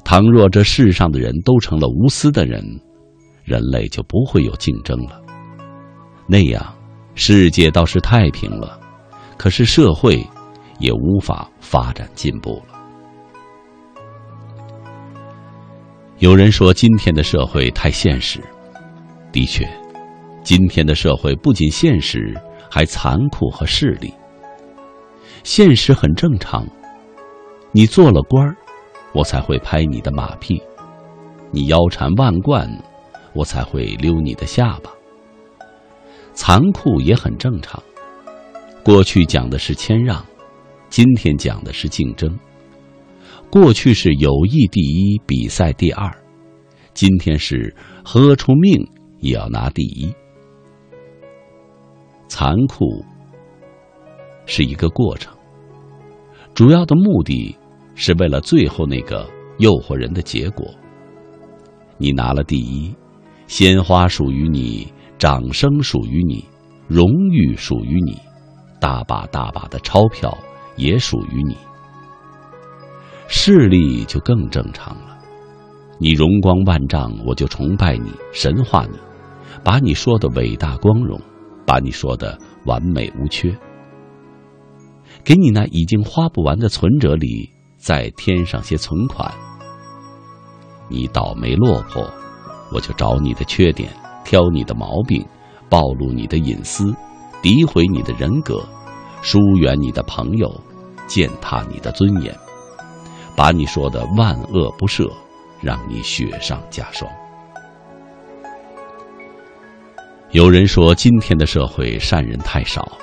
倘若这世上的人都成了无私的人，人类就不会有竞争了。那样，世界倒是太平了，可是社会也无法发展进步了。有人说，今天的社会太现实。的确，今天的社会不仅现实，还残酷和势利。现实很正常，你做了官儿，我才会拍你的马屁；你腰缠万贯，我才会溜你的下巴。残酷也很正常，过去讲的是谦让，今天讲的是竞争。过去是友谊第一，比赛第二；今天是喝出命也要拿第一。残酷是一个过程，主要的目的是为了最后那个诱惑人的结果。你拿了第一，鲜花属于你，掌声属于你，荣誉属于你，大把大把的钞票也属于你。势力就更正常了，你容光万丈，我就崇拜你，神化你，把你说的伟大光荣，把你说的完美无缺，给你那已经花不完的存折里再添上些存款。你倒霉落魄，我就找你的缺点，挑你的毛病，暴露你的隐私，诋毁你的人格，疏远你的朋友，践踏你的尊严。把你说的万恶不赦，让你雪上加霜。有人说今天的社会善人太少，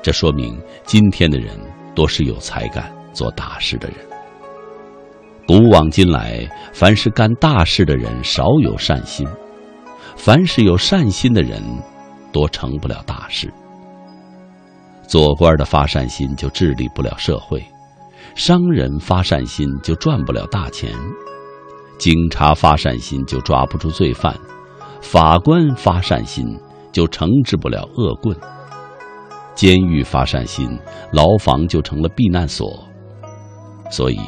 这说明今天的人多是有才干、做大事的人。古往今来，凡是干大事的人少有善心，凡是有善心的人，多成不了大事。做官的发善心，就治理不了社会。商人发善心就赚不了大钱，警察发善心就抓不住罪犯，法官发善心就惩治不了恶棍，监狱发善心，牢房就成了避难所。所以，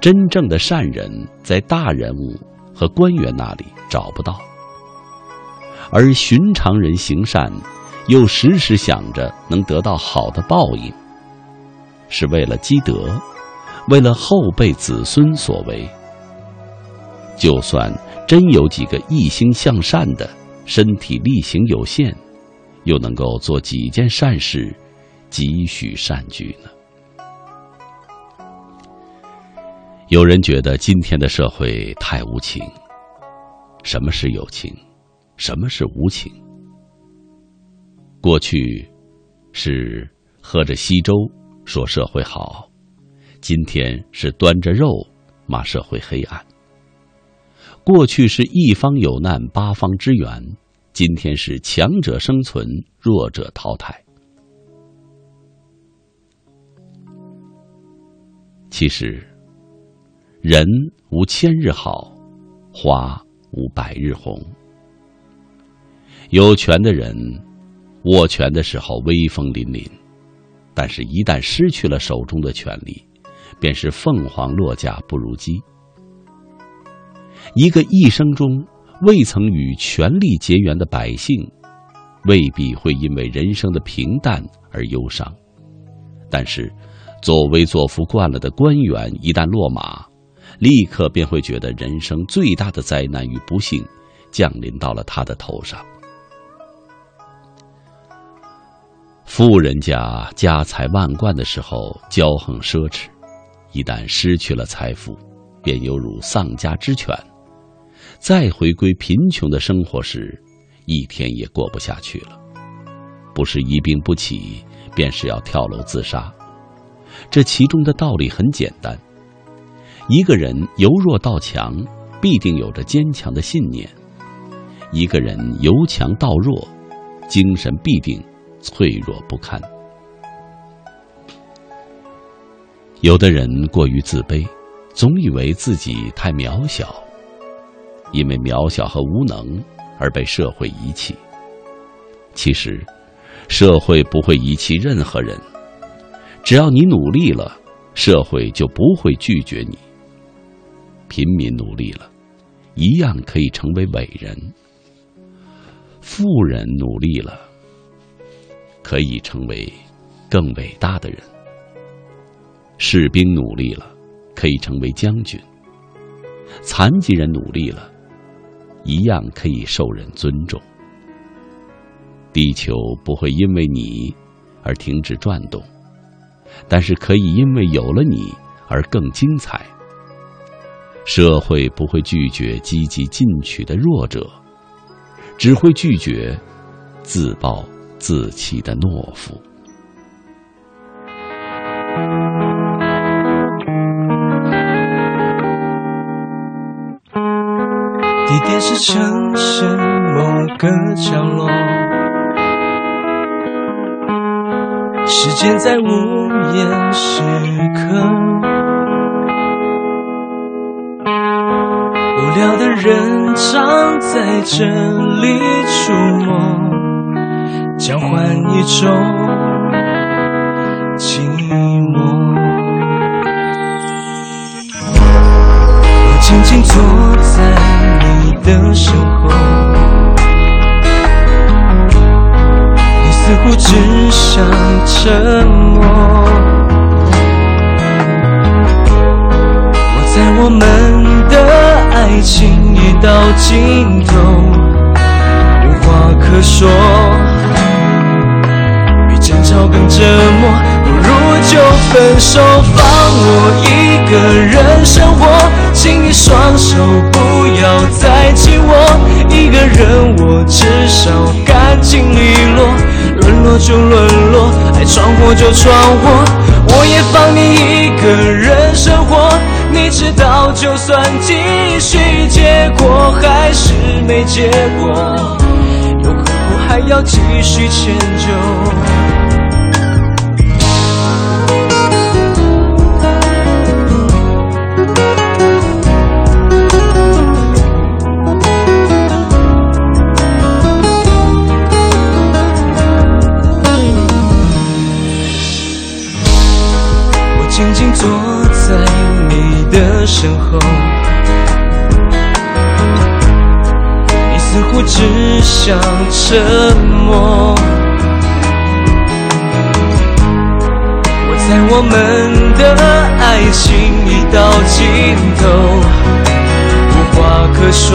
真正的善人在大人物和官员那里找不到，而寻常人行善，又时时想着能得到好的报应，是为了积德。为了后辈子孙所为，就算真有几个一心向善的，身体力行有限，又能够做几件善事，几许善举呢？有人觉得今天的社会太无情。什么是有情？什么是无情？过去是喝着稀粥说社会好。今天是端着肉骂社会黑暗。过去是一方有难八方支援，今天是强者生存，弱者淘汰。其实，人无千日好，花无百日红。有权的人握权的时候威风凛凛，但是一旦失去了手中的权力。便是凤凰落架不如鸡。一个一生中未曾与权力结缘的百姓，未必会因为人生的平淡而忧伤，但是，作威作福惯了的官员一旦落马，立刻便会觉得人生最大的灾难与不幸降临到了他的头上。富人家家财万贯的时候骄横奢侈，一旦失去了财富，便犹如丧家之犬。再回归贫穷的生活时，一天也过不下去了。不是一病不起，便是要跳楼自杀。这其中的道理很简单：一个人由弱到强，必定有着坚强的信念；一个人由强到弱，精神必定脆弱不堪。有的人过于自卑，总以为自己太渺小，因为渺小和无能而被社会遗弃。其实，社会不会遗弃任何人。只要你努力了，社会就不会拒绝你。平民努力了，一样可以成为伟人；富人努力了，可以成为更伟大的人；士兵努力了，可以成为将军；残疾人努力了，一样可以受人尊重。地球不会因为你而停止转动。但是可以因为有了你而更精彩。社会不会拒绝积极进取的弱者，只会拒绝自暴自弃的懦夫。地点是城市某个角落。时间在午夜时刻，无聊的人常在这里出没，交换一种寂寞。我静静坐在你的身后。你似乎只想沉默。我在我们爱情已到尽头，无话可说，比争吵更折磨，不如就分手，放我一个人生活。请你双手不要再紧握，一个人我至少干净利落。沦落就沦落，爱闯祸就闯祸，我也放你一个人生活。你知道，就算继续，结果还是没结果，又何苦还要继续迁就？我静静坐在你的身后，你似乎只想沉默。我在我们的爱情已到尽头，无话可说，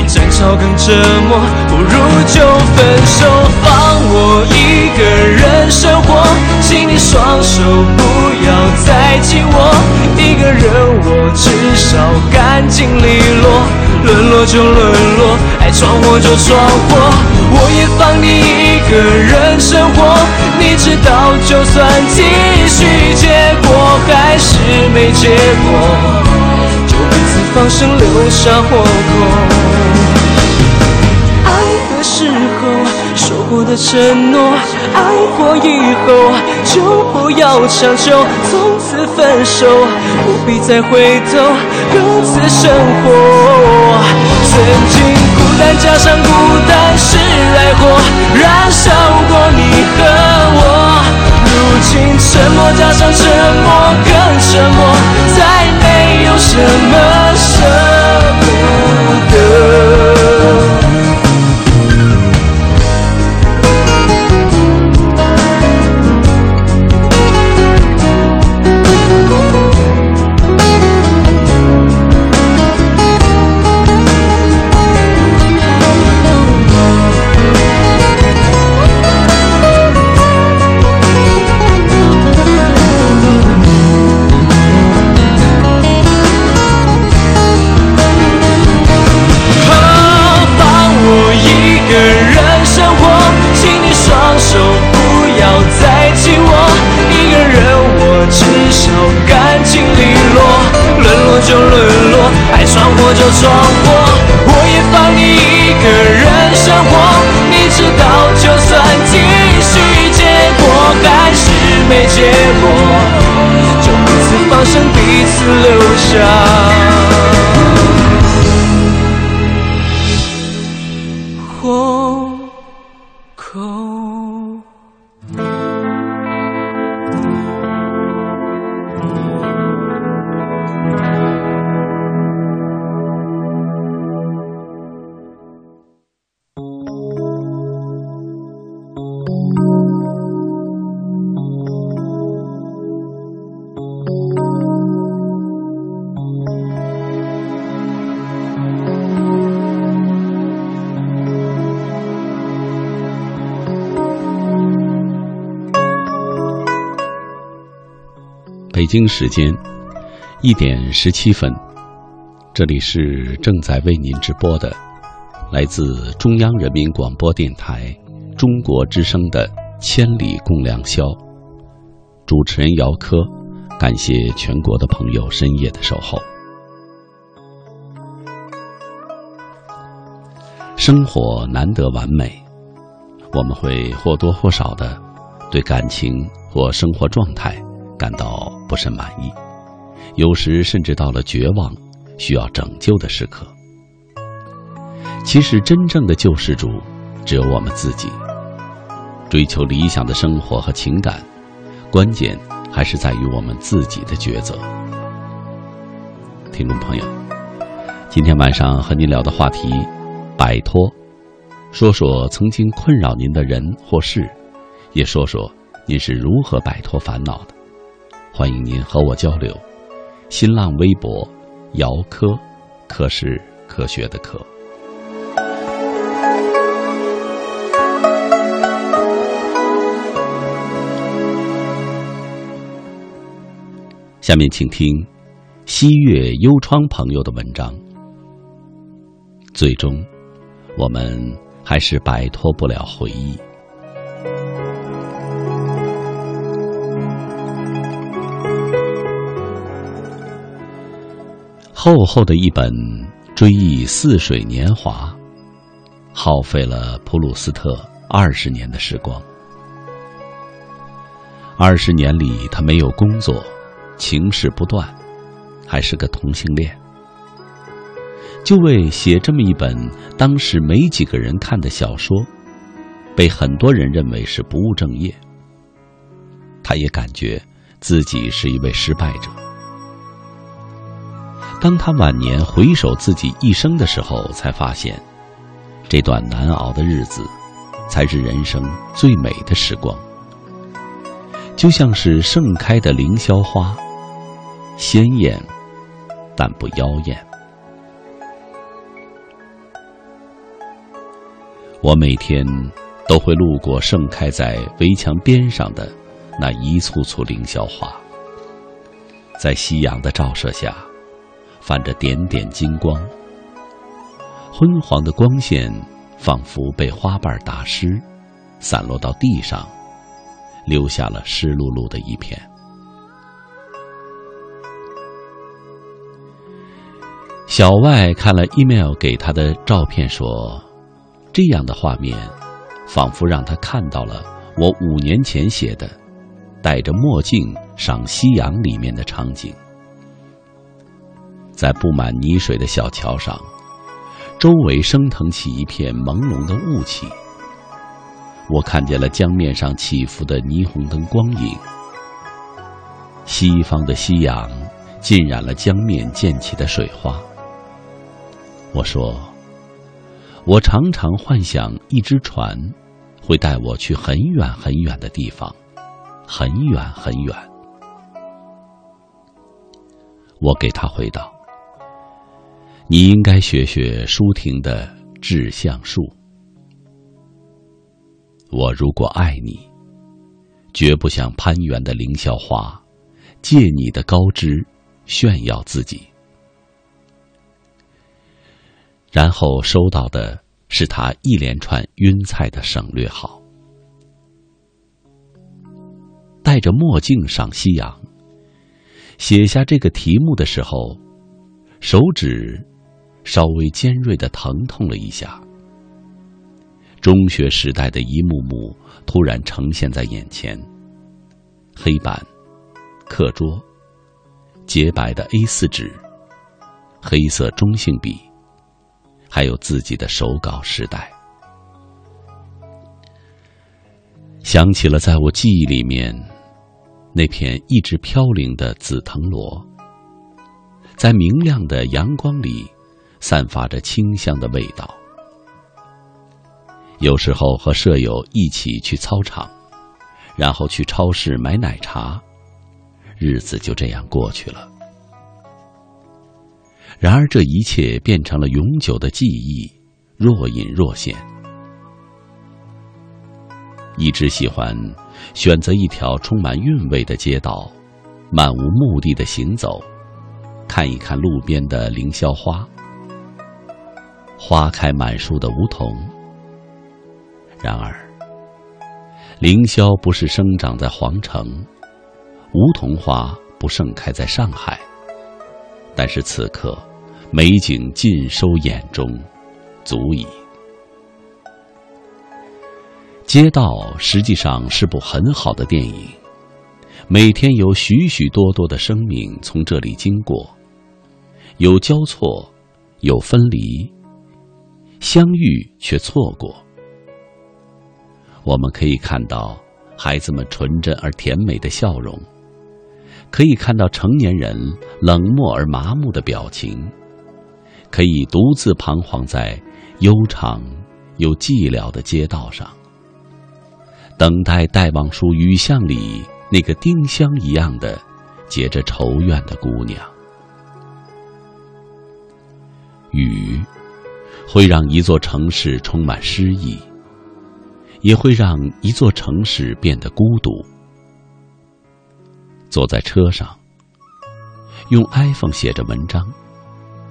比争吵更折磨。不如就分手，放我一个人生活，请你双手不要再紧握。一个人我至少干净利落，沦落就沦落，爱闯祸就闯祸，我也放你一个人生活。你知道，就算继续，结果还是没结果，就彼此放生，留下活口。时候说过的承诺，爱过以后就不要强求，从此分手，不必再回头，各自生活。曾经孤单加上孤单是爱火，燃烧过你和我。如今沉默加上沉默更沉默，再没有什么北京时间一点十七分，这里是正在为您直播的，来自中央人民广播电台中国之声的《千里共良宵》，主持人姚科，感谢全国的朋友深夜的守候。生活难得完美，我们会或多或少的对感情或生活状态。感到不甚满意，有时甚至到了绝望、需要拯救的时刻。其实，真正的救世主只有我们自己。追求理想的生活和情感，关键还是在于我们自己的抉择。听众朋友，今天晚上和您聊的话题：摆脱，说说曾经困扰您的人或事，也说说您是如何摆脱烦恼的。欢迎您和我交流，新浪微博“姚科”，科是科学的科。下面请听西月幽窗朋友的文章。最终，我们还是摆脱不了回忆。厚厚的一本《追忆似水年华》，耗费了普鲁斯特二十年的时光。二十年里，他没有工作，情事不断，还是个同性恋。就为写这么一本当时没几个人看的小说，被很多人认为是不务正业。他也感觉自己是一位失败者。当他晚年回首自己一生的时候，才发现，这段难熬的日子，才是人生最美的时光。就像是盛开的凌霄花，鲜艳，但不妖艳。我每天都会路过盛开在围墙边上的那一簇簇凌霄花，在夕阳的照射下。泛着点点金光，昏黄的光线仿佛被花瓣打湿，散落到地上，留下了湿漉漉的一片。小外看了 email 给他的照片，说：“这样的画面，仿佛让他看到了我五年前写的戴着墨镜赏夕阳里面的场景。”在布满泥水的小桥上，周围升腾起一片朦胧的雾气。我看见了江面上起伏的霓虹灯光影，西方的夕阳浸染了江面溅起的水花。我说，我常常幻想一只船会带我去很远很远的地方，很远很远。我给他回道。你应该学学舒婷的《致橡树》。我如果爱你，绝不像攀援的凌霄花，借你的高枝炫耀自己。然后收到的是他一连串晕菜的省略号。戴着墨镜赏夕阳，写下这个题目的时候，手指。稍微尖锐的疼痛了一下。中学时代的一幕幕突然呈现在眼前：黑板、课桌、洁白的 A 四纸、黑色中性笔，还有自己的手稿时代。想起了在我记忆里面那片一直飘零的紫藤萝，在明亮的阳光里散发着清香的味道。有时候和舍友一起去操场，然后去超市买奶茶，日子就这样过去了。然而这一切变成了永久的记忆，若隐若现。一直喜欢选择一条充满韵味的街道，漫无目的的行走，看一看路边的凌霄花，花开满树的梧桐。然而，凌霄不是生长在皇城，梧桐花不盛开在上海，但是此刻，美景尽收眼中，足矣。街道实际上是部很好的电影，每天有许许多多的生命从这里经过，有交错，有分离，相遇却错过。我们可以看到孩子们纯真而甜美的笑容，可以看到成年人冷漠而麻木的表情，可以独自彷徨在悠长又寂寥的街道上。等待戴望舒雨巷里那个丁香一样的结着愁怨的姑娘。雨会让一座城市充满诗意，也会让一座城市变得孤独。坐在车上，用 iPhone 写着文章，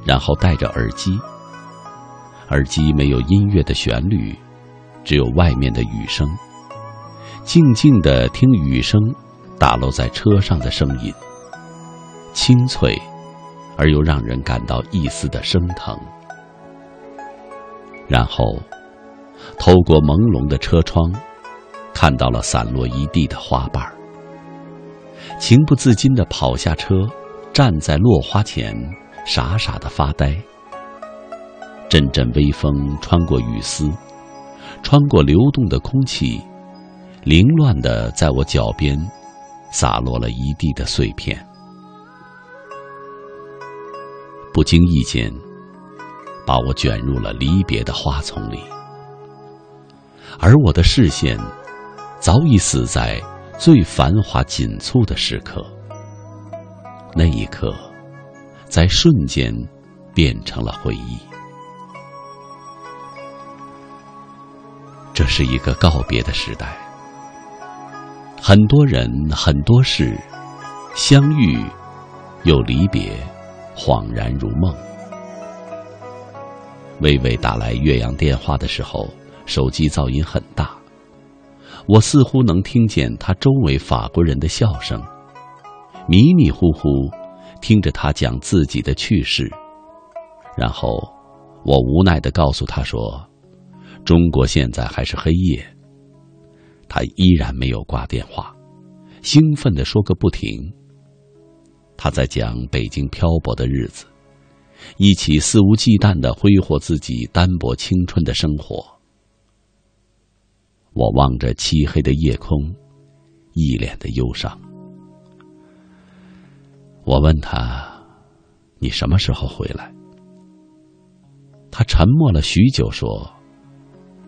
然后戴着耳机。耳机没有音乐的旋律，只有外面的雨声。静静的听雨声打落在车上的声音，清脆而又让人感到一丝的生疼。然后，透过朦胧的车窗，看到了散落一地的花瓣儿，情不自禁的跑下车，站在落花前，傻傻的发呆。阵阵微风穿过雨丝，穿过流动的空气。凌乱的，在我脚边，洒落了一地的碎片。不经意间，把我卷入了离别的花丛里，而我的视线，早已死在最繁华紧促的时刻。那一刻，在瞬间，变成了回忆。这是一个告别的时代。很多人，很多事，相遇又离别，恍然如梦。微微打来岳阳电话的时候，手机噪音很大，我似乎能听见他周围法国人的笑声，迷迷糊糊听着他讲自己的趣事，然后我无奈的告诉他说：“中国现在还是黑夜。”他依然没有挂电话，兴奋地说个不停。他在讲北京漂泊的日子，一起肆无忌惮地挥霍自己单薄青春的生活。我望着漆黑的夜空，一脸的忧伤。我问他：“你什么时候回来？”他沉默了许久，说：“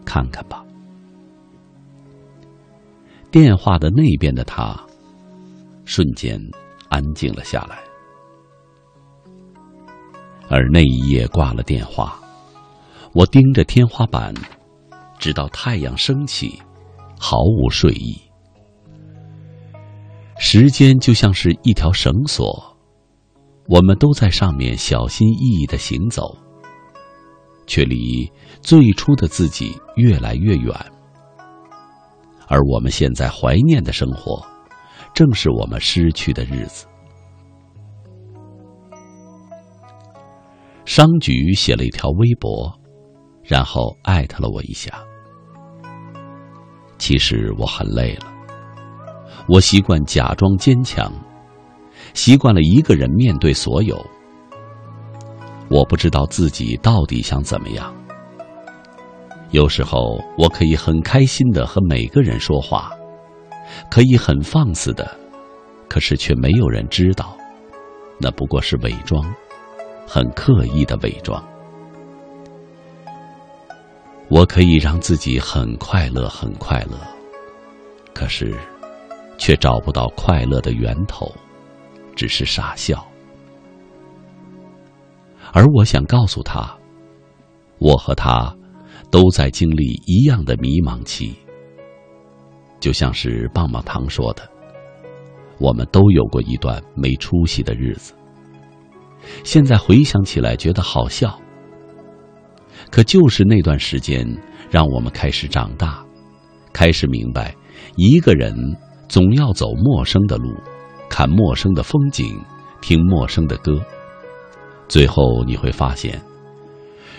看看吧。”电话的那边的他，瞬间安静了下来。而那一夜挂了电话，我盯着天花板，直到太阳升起，毫无睡意。时间就像是一条绳索，我们都在上面小心翼翼的行走，却离最初的自己越来越远。而我们现在怀念的生活，正是我们失去的日子。商局写了一条微博，然后艾特了我一下。其实我很累了，我习惯假装坚强，习惯了一个人面对所有。我不知道自己到底想怎么样。有时候我可以很开心的和每个人说话，可以很放肆的，可是却没有人知道，那不过是伪装，很刻意的伪装。我可以让自己很快乐，很快乐，可是却找不到快乐的源头，只是傻笑。而我想告诉他，我和他都在经历一样的迷茫期。就像是棒棒糖说的，我们都有过一段没出息的日子。现在回想起来觉得好笑，可就是那段时间，让我们开始长大，开始明白，一个人总要走陌生的路，看陌生的风景，听陌生的歌。最后你会发现，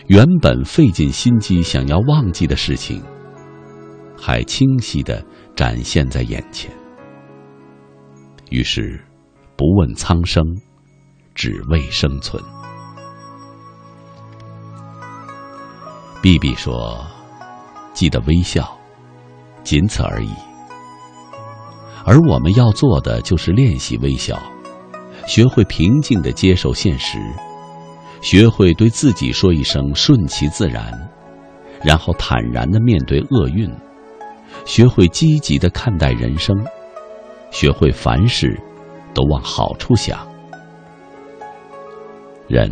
原本费尽心机想要忘记的事情，还清晰的展现在眼前。于是，不问苍生，只为生存。B B 说：“记得微笑，仅此而已。”而我们要做的就是练习微笑，学会平静的接受现实。学会对自己说一声“顺其自然”，然后坦然的面对厄运；学会积极的看待人生；学会凡事都往好处想。人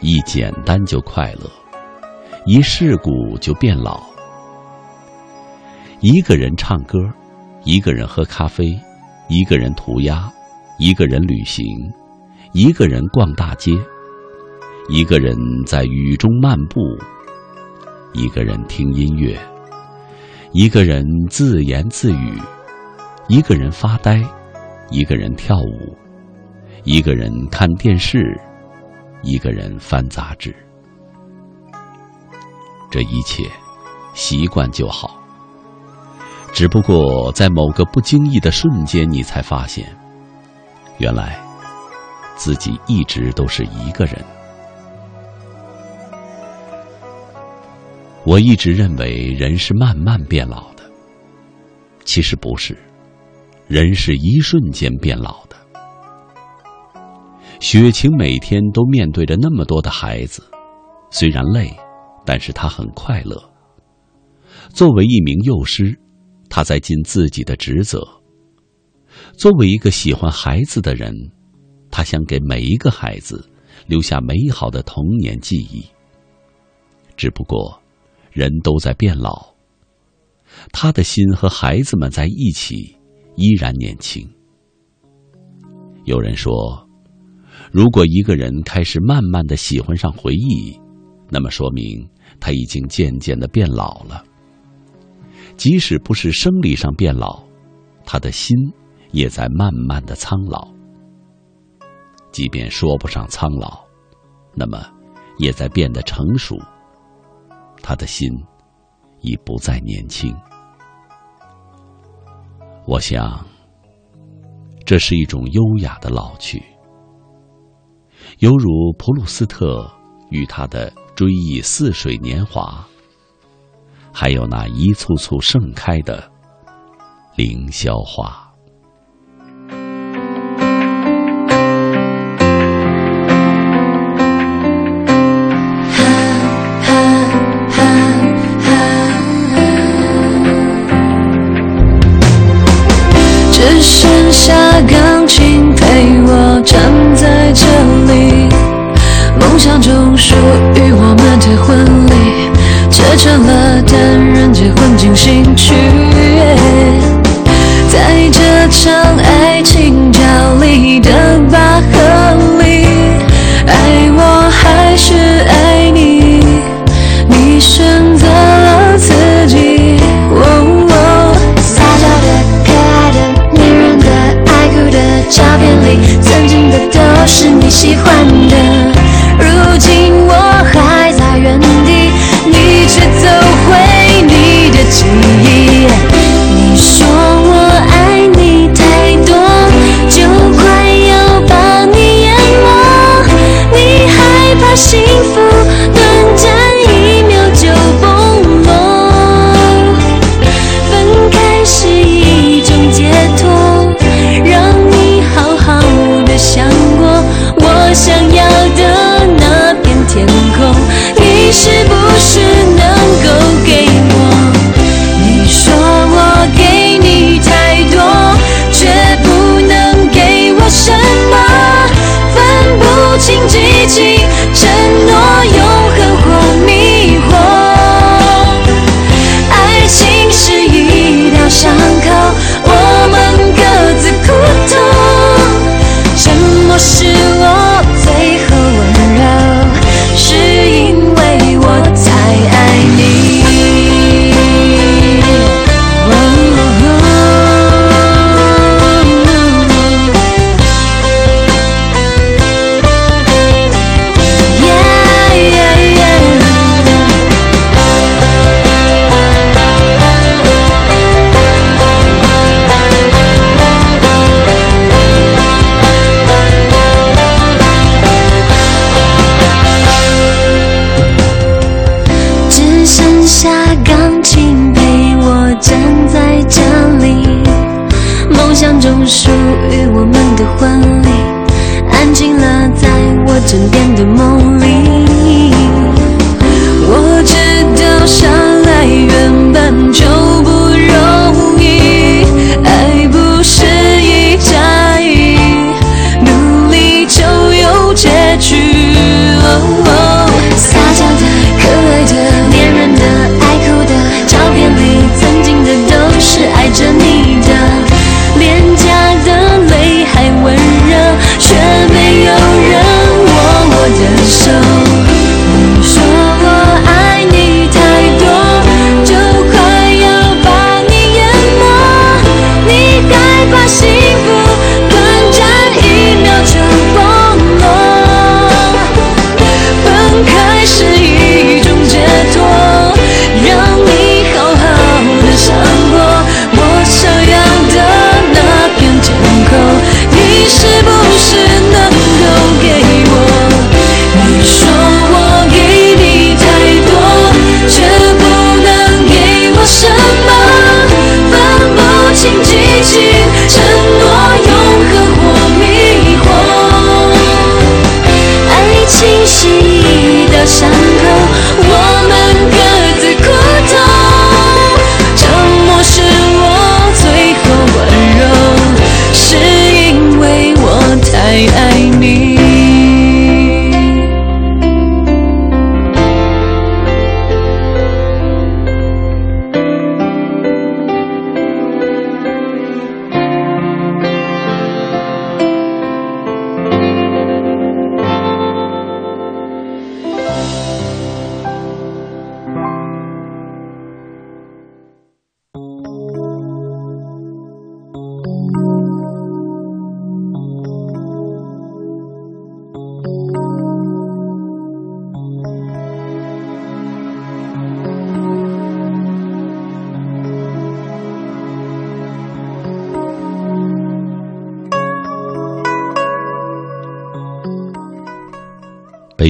一简单就快乐，一世故就变老。一个人唱歌，一个人喝咖啡，一个人涂鸦，一个人旅行，一个人逛大街。一个人在雨中漫步，一个人听音乐，一个人自言自语，一个人发呆，一个人跳舞，一个人看电视，一个人翻杂志。这一切，习惯就好。只不过在某个不经意的瞬间，你才发现，原来自己一直都是一个人。我一直认为人是慢慢变老的，其实不是，人是一瞬间变老的。雪晴每天都面对着那么多的孩子，虽然累，但是他很快乐。作为一名幼师，他在尽自己的职责。作为一个喜欢孩子的人，他想给每一个孩子留下美好的童年记忆。只不过。人都在变老，他的心和孩子们在一起，依然年轻。有人说，如果一个人开始慢慢的喜欢上回忆，那么说明他已经渐渐的变老了。即使不是生理上变老，他的心也在慢慢的苍老。即便说不上苍老，那么也在变得成熟。他的心已不再年轻，我想，这是一种优雅的老去，犹如普鲁斯特与他的追忆似水年华，还有那一簇簇盛开的凌霄花。想中属于我们的婚礼，却成了单人结婚进行曲。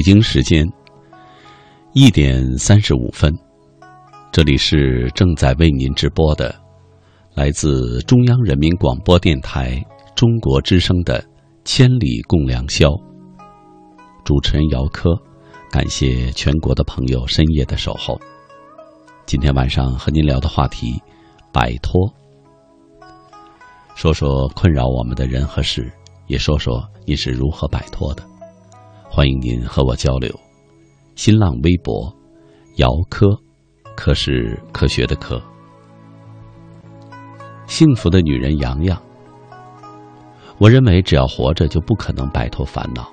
北京时间一点三十五分，这里是正在为您直播的，来自中央人民广播电台中国之声的《千里共良宵》。主持人姚科，感谢全国的朋友深夜的守候。今天晚上和您聊的话题，摆脱。说说困扰我们的人和事，也说说你是如何摆脱的。欢迎您和我交流。新浪微博，姚科，科是科学的科。幸福的女人洋洋，我认为只要活着就不可能摆脱烦恼。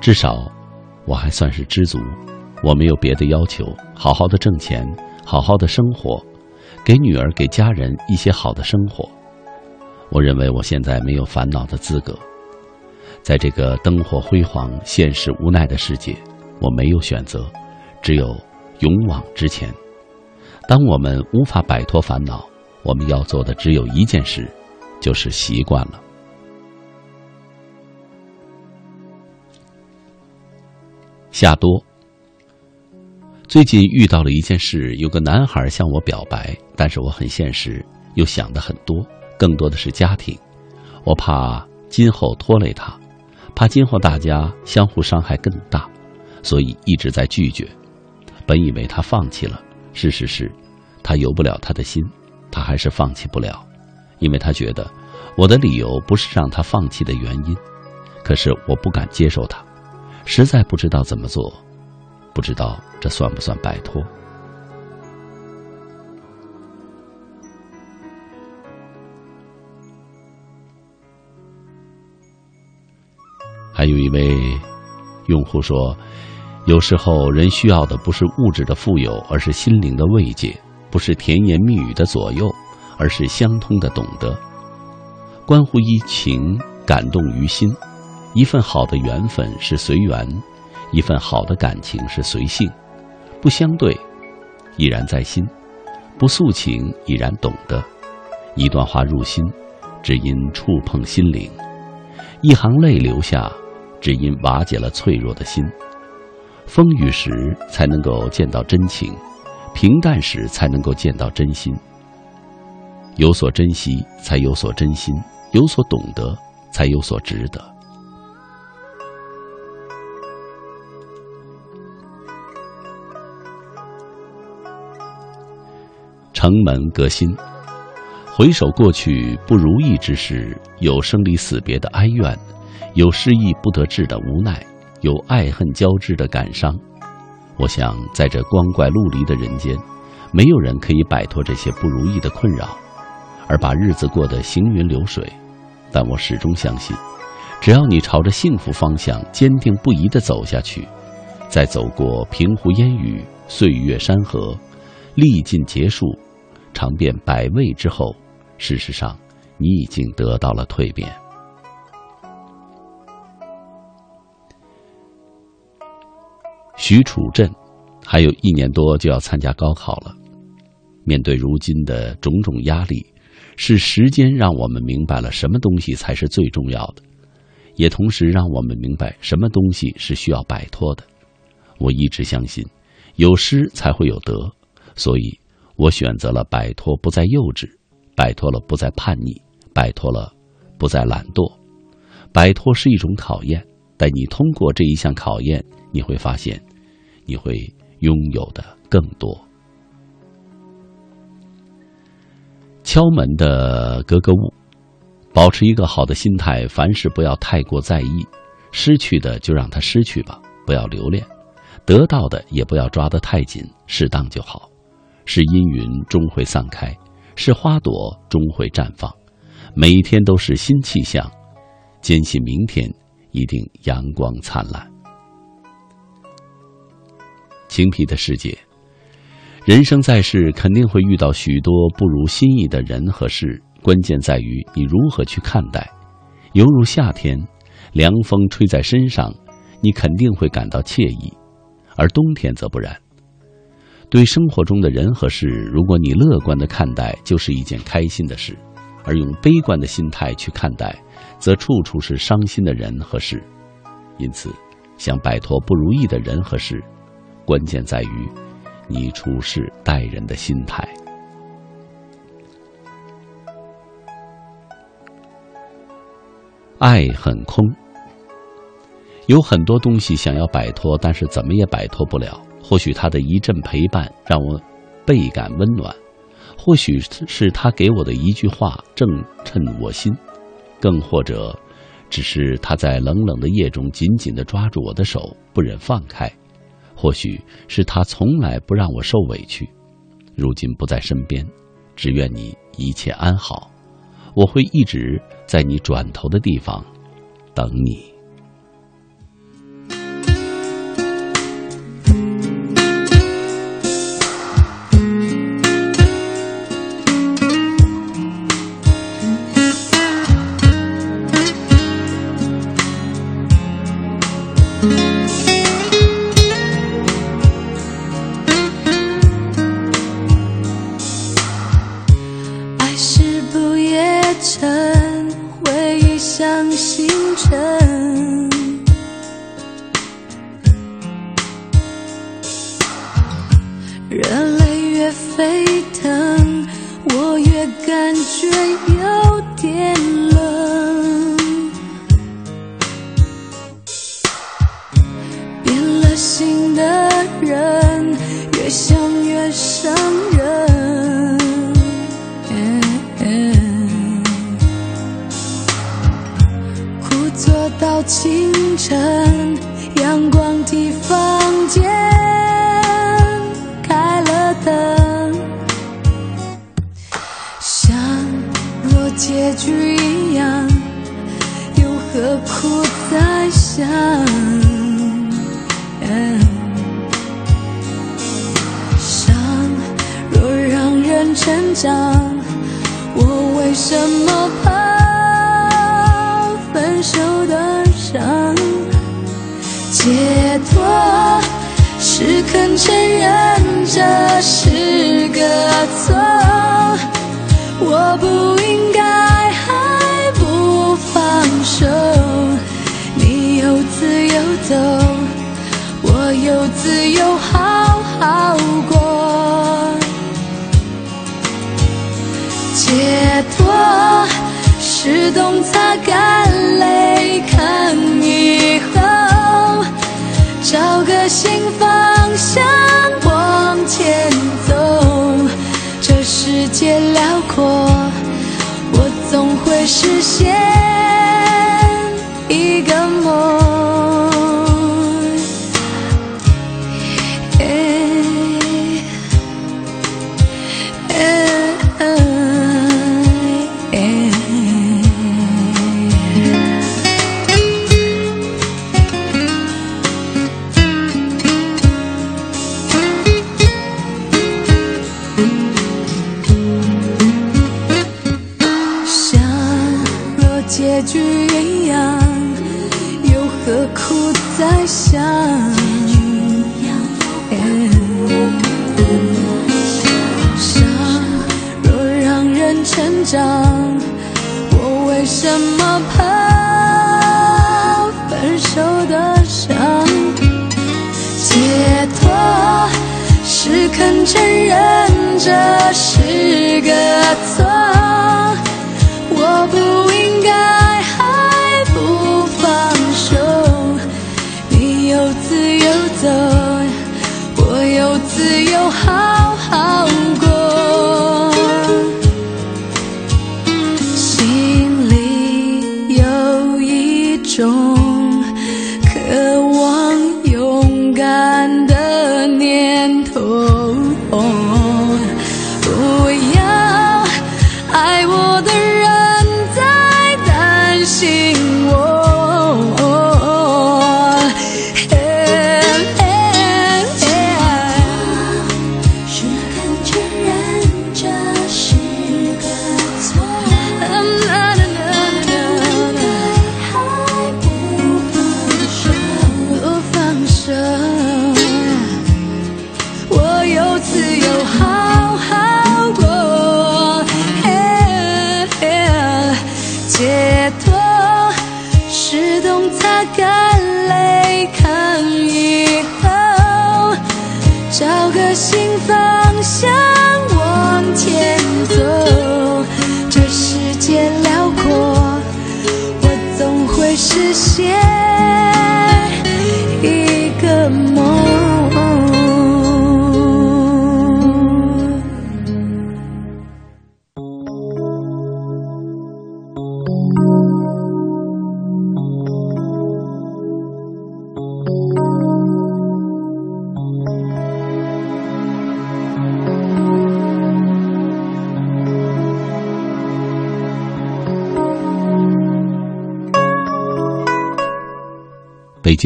至少，我还算是知足，我没有别的要求，好好的挣钱，好好的生活，给女儿给家人一些好的生活。我认为我现在没有烦恼的资格。在这个灯火辉煌、现实无奈的世界，我没有选择，只有勇往直前。当我们无法摆脱烦恼，我们要做的只有一件事，就是习惯了。夏多，最近遇到了一件事，有个男孩向我表白，但是我很现实，又想的很多，更多的是家庭，我怕今后拖累他。怕今后大家相互伤害更大，所以一直在拒绝。本以为他放弃了，事实是，他由不了他的心，他还是放弃不了，因为他觉得我的理由不是让他放弃的原因。可是我不敢接受他，实在不知道怎么做，不知道这算不算摆脱。有一位用户说：“有时候人需要的不是物质的富有，而是心灵的慰藉；不是甜言蜜语的左右，而是相通的懂得。关乎于情，感动于心。一份好的缘分是随缘，一份好的感情是随性。不相对，依然在心；不诉情，依然懂得。一段话入心，只因触碰心灵；一行泪流下。”只因瓦解了脆弱的心，风雨时才能够见到真情，平淡时才能够见到真心。有所珍惜，才有所真心；有所懂得，才有所值得。城门革新，回首过去不如意之事，有生离死别的哀怨，有失意不得志的无奈，有爱恨交织的感伤。我想，在这光怪陆离的人间，没有人可以摆脱这些不如意的困扰。而把日子过得行云流水，但我始终相信，只要你朝着幸福方向坚定不移地走下去，在走过平湖烟雨、岁月山河、历尽劫数、尝遍百味之后，事实上，你已经得到了蜕变。许楚镇还有一年多就要参加高考了，面对如今的种种压力。是时间让我们明白了什么东西才是最重要的，也同时让我们明白什么东西是需要摆脱的。我一直相信，有失才会有得，所以我选择了摆脱，不再幼稚；摆脱了，不再叛逆；摆脱了，不再懒惰。摆脱是一种考验，但你通过这一项考验，你会发现，你会拥有的更多。敲门的格格巫，保持一个好的心态，凡事不要太过在意，失去的就让它失去吧，不要留恋；得到的也不要抓得太紧，适当就好。是阴云终会散开，是花朵终会绽放，每一天都是新气象，坚信明天一定阳光灿烂。青皮的世界。人生在世，肯定会遇到许多不如心意的人和事，关键在于你如何去看待。犹如夏天，凉风吹在身上，你肯定会感到惬意；而冬天则不然。对生活中的人和事，如果你乐观的看待，就是一件开心的事；而用悲观的心态去看待，则处处是伤心的人和事。因此，想摆脱不如意的人和事，关键在于。你处事待人的心态，爱很空，有很多东西想要摆脱，但是怎么也摆脱不了。或许他的一阵陪伴让我倍感温暖，或许是他给我的一句话正衬我心，更或者只是他在冷冷的夜中紧紧的抓住我的手，不忍放开。或许是他从来不让我受委屈，如今不在身边，只愿你一切安好。我会一直在你转头的地方等你。结局一样，又何苦再想？伤若让人成长，我为什么怕分手的伤？解脱是肯承认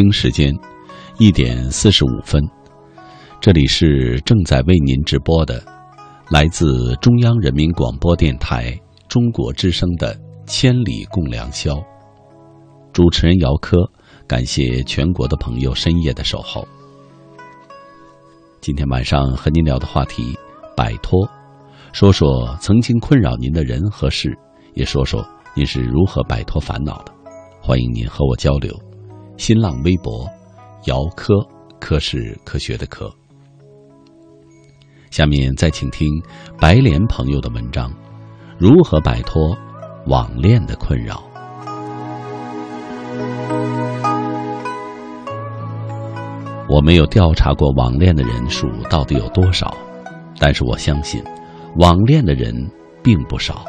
北京时间一点四十五分，这里是正在为您直播的，来自中央人民广播电台中国之声的《千里共良宵》。主持人姚科，感谢全国的朋友深夜的守候。今天晚上和您聊的话题：摆脱，说说曾经困扰您的人和事，也说说您是如何摆脱烦恼的。欢迎您和我交流。新浪微博，姚科，科是科学的科。下面再请听白莲朋友的文章：如何摆脱网恋的困扰？我没有调查过网恋的人数到底有多少，但是我相信，网恋的人并不少。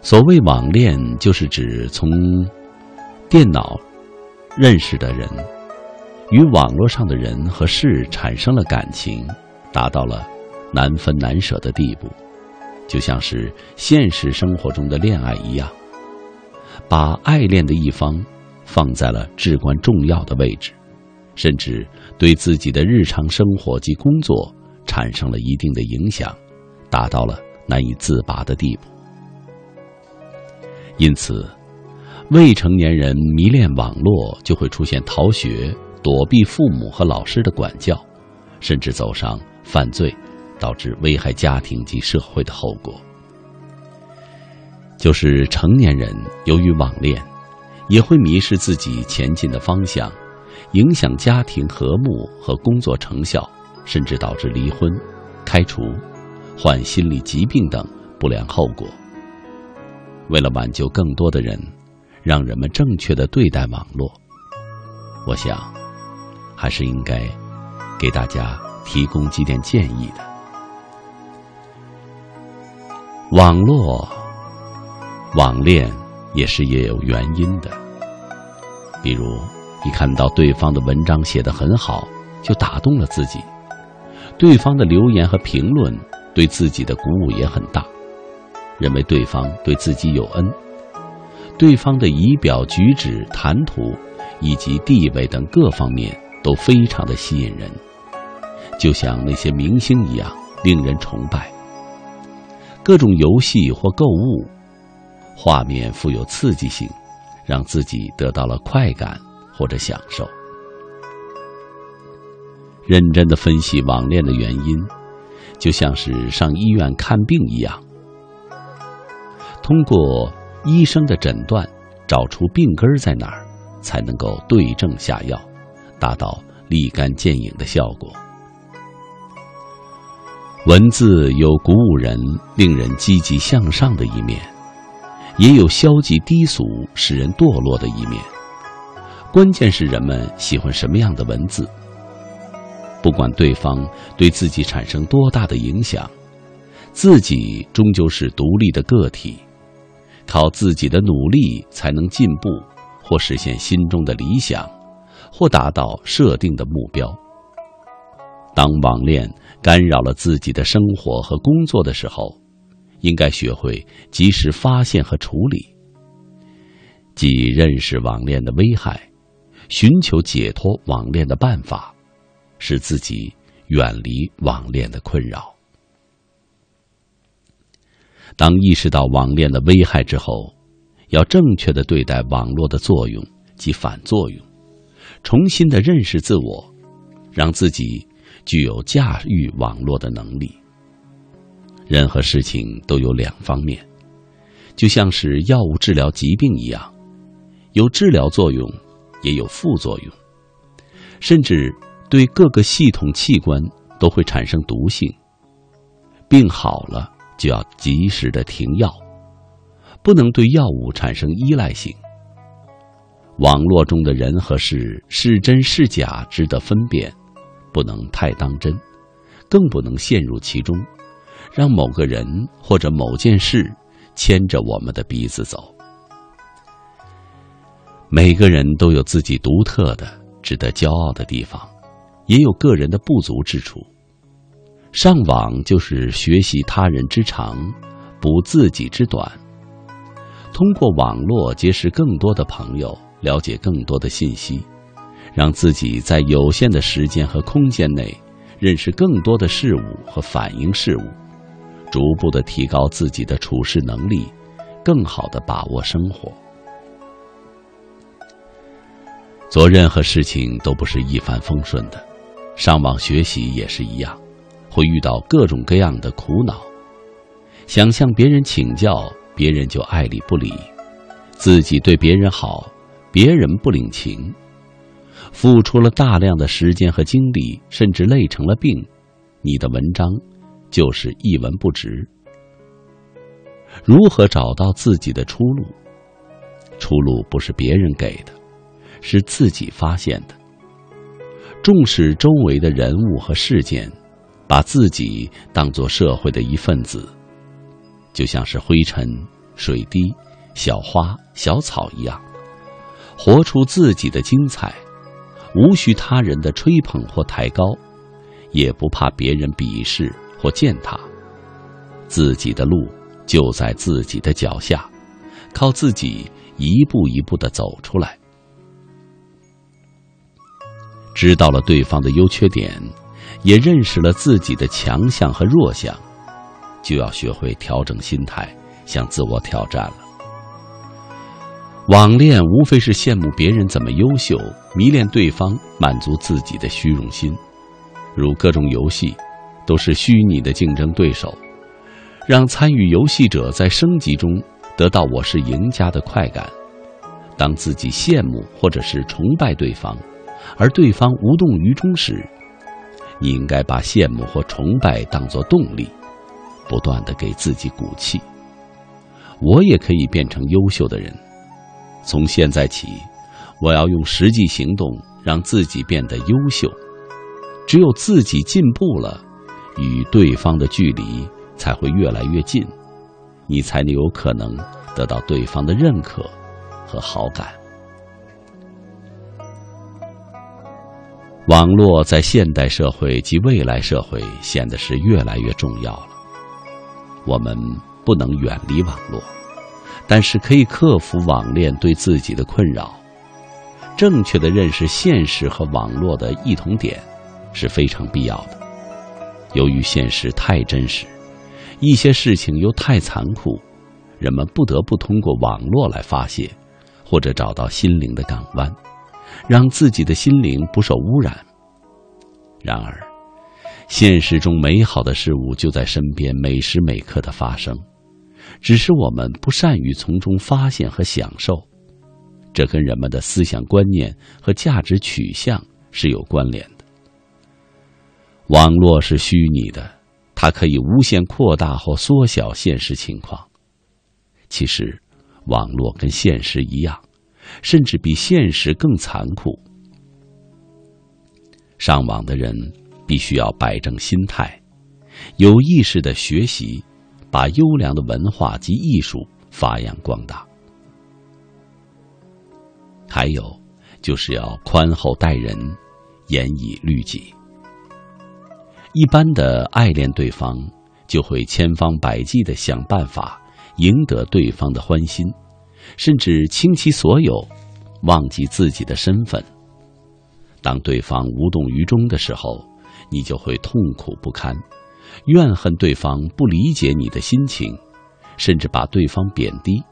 所谓网恋，就是指从电脑认识的人，与网络上的人和事产生了感情，达到了难分难舍的地步，就像是现实生活中的恋爱一样，把爱恋的一方放在了至关重要的位置，甚至对自己的日常生活及工作产生了一定的影响，达到了难以自拔的地步。因此，未成年人迷恋网络，就会出现逃学、躲避父母和老师的管教，甚至走上犯罪，导致危害家庭及社会的后果。就是成年人由于网恋，也会迷失自己前进的方向，影响家庭和睦和工作成效，甚至导致离婚、开除、患心理疾病等不良后果。为了挽救更多的人，让人们正确的对待网络，我想，还是应该给大家提供几点建议的。网络网恋也是也有原因的，比如一看到对方的文章写得很好，就打动了自己，对方的留言和评论对自己的鼓舞也很大，认为对方对自己有恩，对方的仪表举止、谈吐以及地位等各方面都非常的吸引人，就像那些明星一样令人崇拜。各种游戏或购物，画面富有刺激性，让自己得到了快感或者享受。认真的分析网恋的原因，就像是上医院看病一样，通过医生的诊断，找出病根在哪儿，才能够对症下药，达到立竿见影的效果。文字有鼓舞人、令人积极向上的一面，也有消极低俗、使人堕落的一面。关键是人们喜欢什么样的文字。不管对方对自己产生多大的影响，自己终究是独立的个体，靠自己的努力才能进步，或实现心中的理想，或达到设定的目标。当网恋干扰了自己的生活和工作的时候，应该学会及时发现和处理，即认识网恋的危害，寻求解脱网恋的办法，使自己远离网恋的困扰。当意识到网恋的危害之后，要正确的对待网络的作用及反作用，重新的认识自我，让自己。具有驾驭网络的能力。任何事情都有两方面，就像是药物治疗疾病一样，有治疗作用，也有副作用，甚至对各个系统器官都会产生毒性。病好了就要及时的停药，不能对药物产生依赖性。网络中的人和事是真是假，值得分辨。不能太当真，更不能陷入其中，让某个人或者某件事牵着我们的鼻子走。每个人都有自己独特的、值得骄傲的地方，也有个人的不足之处。上网就是学习他人之长，补自己之短。通过网络结识更多的朋友，了解更多的信息。让自己在有限的时间和空间内认识更多的事物和反映事物，逐步的提高自己的处事能力，更好的把握生活。做任何事情都不是一帆风顺的，上网学习也是一样，会遇到各种各样的苦恼。想向别人请教，别人就爱理不理；自己对别人好，别人不领情。付出了大量的时间和精力，甚至累成了病，你的文章就是一文不值。如何找到自己的出路？出路不是别人给的，是自己发现的。重视周围的人物和事件，把自己当作社会的一份子，就像是灰尘、水滴、小花、小草一样，活出自己的精彩。无需他人的吹捧或抬高，也不怕别人鄙视或践踏。自己的路就在自己的脚下，靠自己一步一步的走出来。知道了对方的优缺点，也认识了自己的强项和弱项，就要学会调整心态，向自我挑战了。网恋无非是羡慕别人怎么优秀，迷恋对方，满足自己的虚荣心。如各种游戏，都是虚拟的竞争对手，让参与游戏者在升级中得到“我是赢家”的快感。当自己羡慕或者是崇拜对方，而对方无动于衷时，你应该把羡慕或崇拜当作动力，不断的给自己鼓气。我也可以变成优秀的人。从现在起，我要用实际行动让自己变得优秀。只有自己进步了，与对方的距离才会越来越近，你才能有可能得到对方的认可和好感。网络在现代社会及未来社会显得是越来越重要了。我们不能远离网络，但是可以克服网恋对自己的困扰。正确的认识现实和网络的异同点是非常必要的。由于现实太真实，一些事情又太残酷，人们不得不通过网络来发泄，或者找到心灵的港湾。让自己的心灵不受污染。然而，现实中美好的事物就在身边，每时每刻的发生，只是我们不善于从中发现和享受。这跟人们的思想观念和价值取向是有关联的。网络是虚拟的，它可以无限扩大或缩小现实情况。其实，网络跟现实一样。甚至比现实更残酷。上网的人必须要摆正心态，有意识的学习，把优良的文化及艺术发扬光大。还有，就是要宽厚待人，严以律己。一般的爱恋对方，就会千方百计的想办法赢得对方的欢心。甚至倾其所有，忘记自己的身份。当对方无动于衷的时候，你就会痛苦不堪，怨恨对方不理解你的心情，甚至把对方贬低。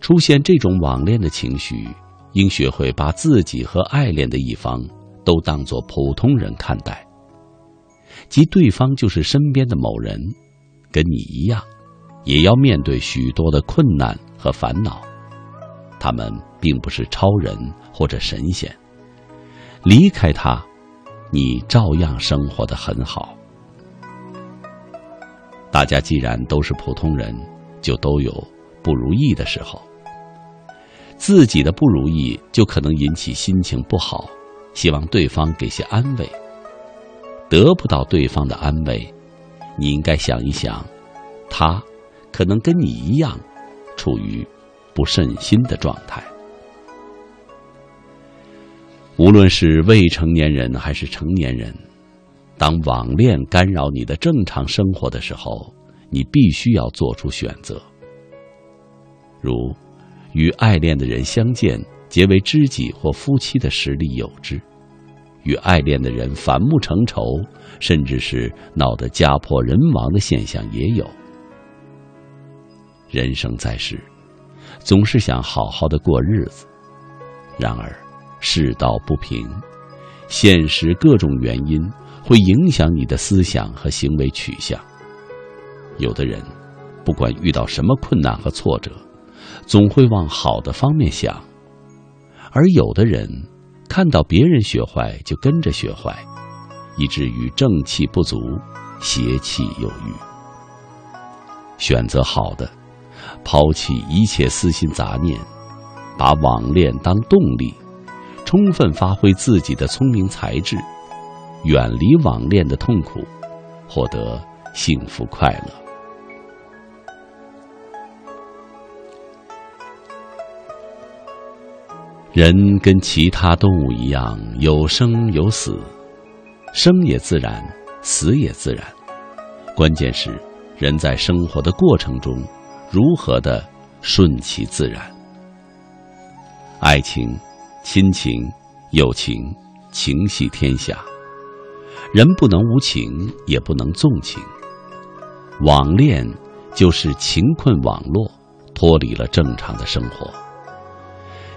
出现这种网恋的情绪，应学会把自己和爱恋的一方都当作普通人看待，即对方就是身边的某人，跟你一样，也要面对许多的困难。和烦恼，他们并不是超人或者神仙。离开他，你照样生活的很好。大家既然都是普通人，就都有不如意的时候。自己的不如意就可能引起心情不好，希望对方给些安慰。得不到对方的安慰，你应该想一想，他可能跟你一样。处于不顺心的状态。无论是未成年人还是成年人，当网恋干扰你的正常生活的时候，你必须要做出选择。如与爱恋的人相见，结为知己或夫妻的实力有之；与爱恋的人反目成仇，甚至是闹得家破人亡的现象也有。人生在世，总是想好好的过日子。然而，世道不平，现实各种原因会影响你的思想和行为取向。有的人，不管遇到什么困难和挫折，总会往好的方面想；而有的人，看到别人学坏就跟着学坏，以至于正气不足，邪气有余。选择好的。抛弃一切私心杂念，把网恋当动力，充分发挥自己的聪明才智，远离网恋的痛苦，获得幸福快乐。人跟其他动物一样，有生有死，生也自然，死也自然。关键是人在生活的过程中。如何的顺其自然？爱情、亲情、友情，情系天下。人不能无情，也不能纵情。网恋就是情困网络，脱离了正常的生活。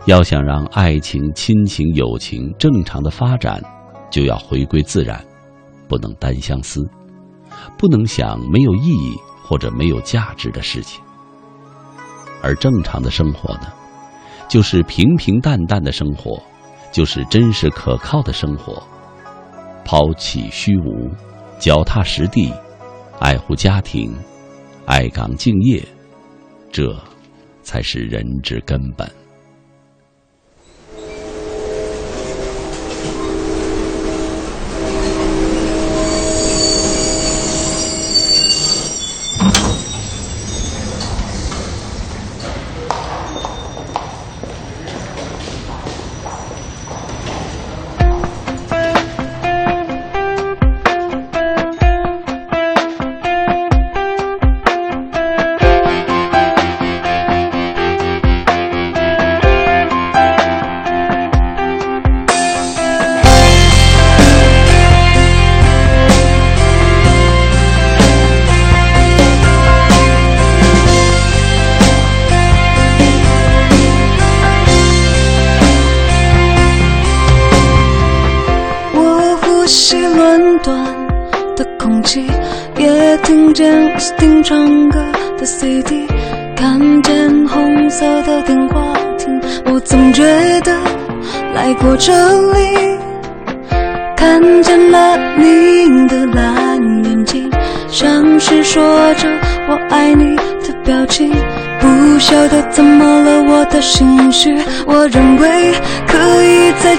要想让爱情、亲情、友情正常的发展，就要回归自然，不能单相思，不能想没有意义或者没有价值的事情。而正常的生活呢，就是平平淡淡的生活，就是真实可靠的生活。抛弃虚无，脚踏实地，爱护家庭，爱岗敬业，这才是人之根本。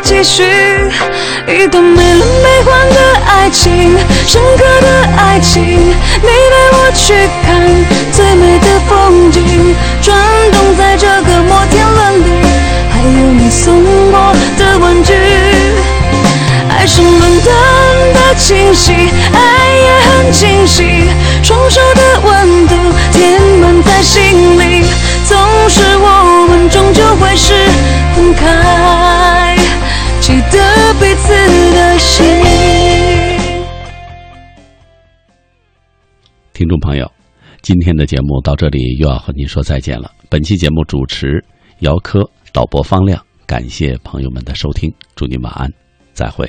继续一段没了没还的爱情，深刻的爱情。你带我去看最美的风景，转动在这个摩天轮里，还有你送我的玩具。爱是伦敦的气息，爱也很清晰，双手的温度填满在心里，总是我们终究会是分开，朋友，今天的节目到这里又要和您说再见了。本期节目主持姚科，导播方亮，感谢朋友们的收听，祝您晚安，再会。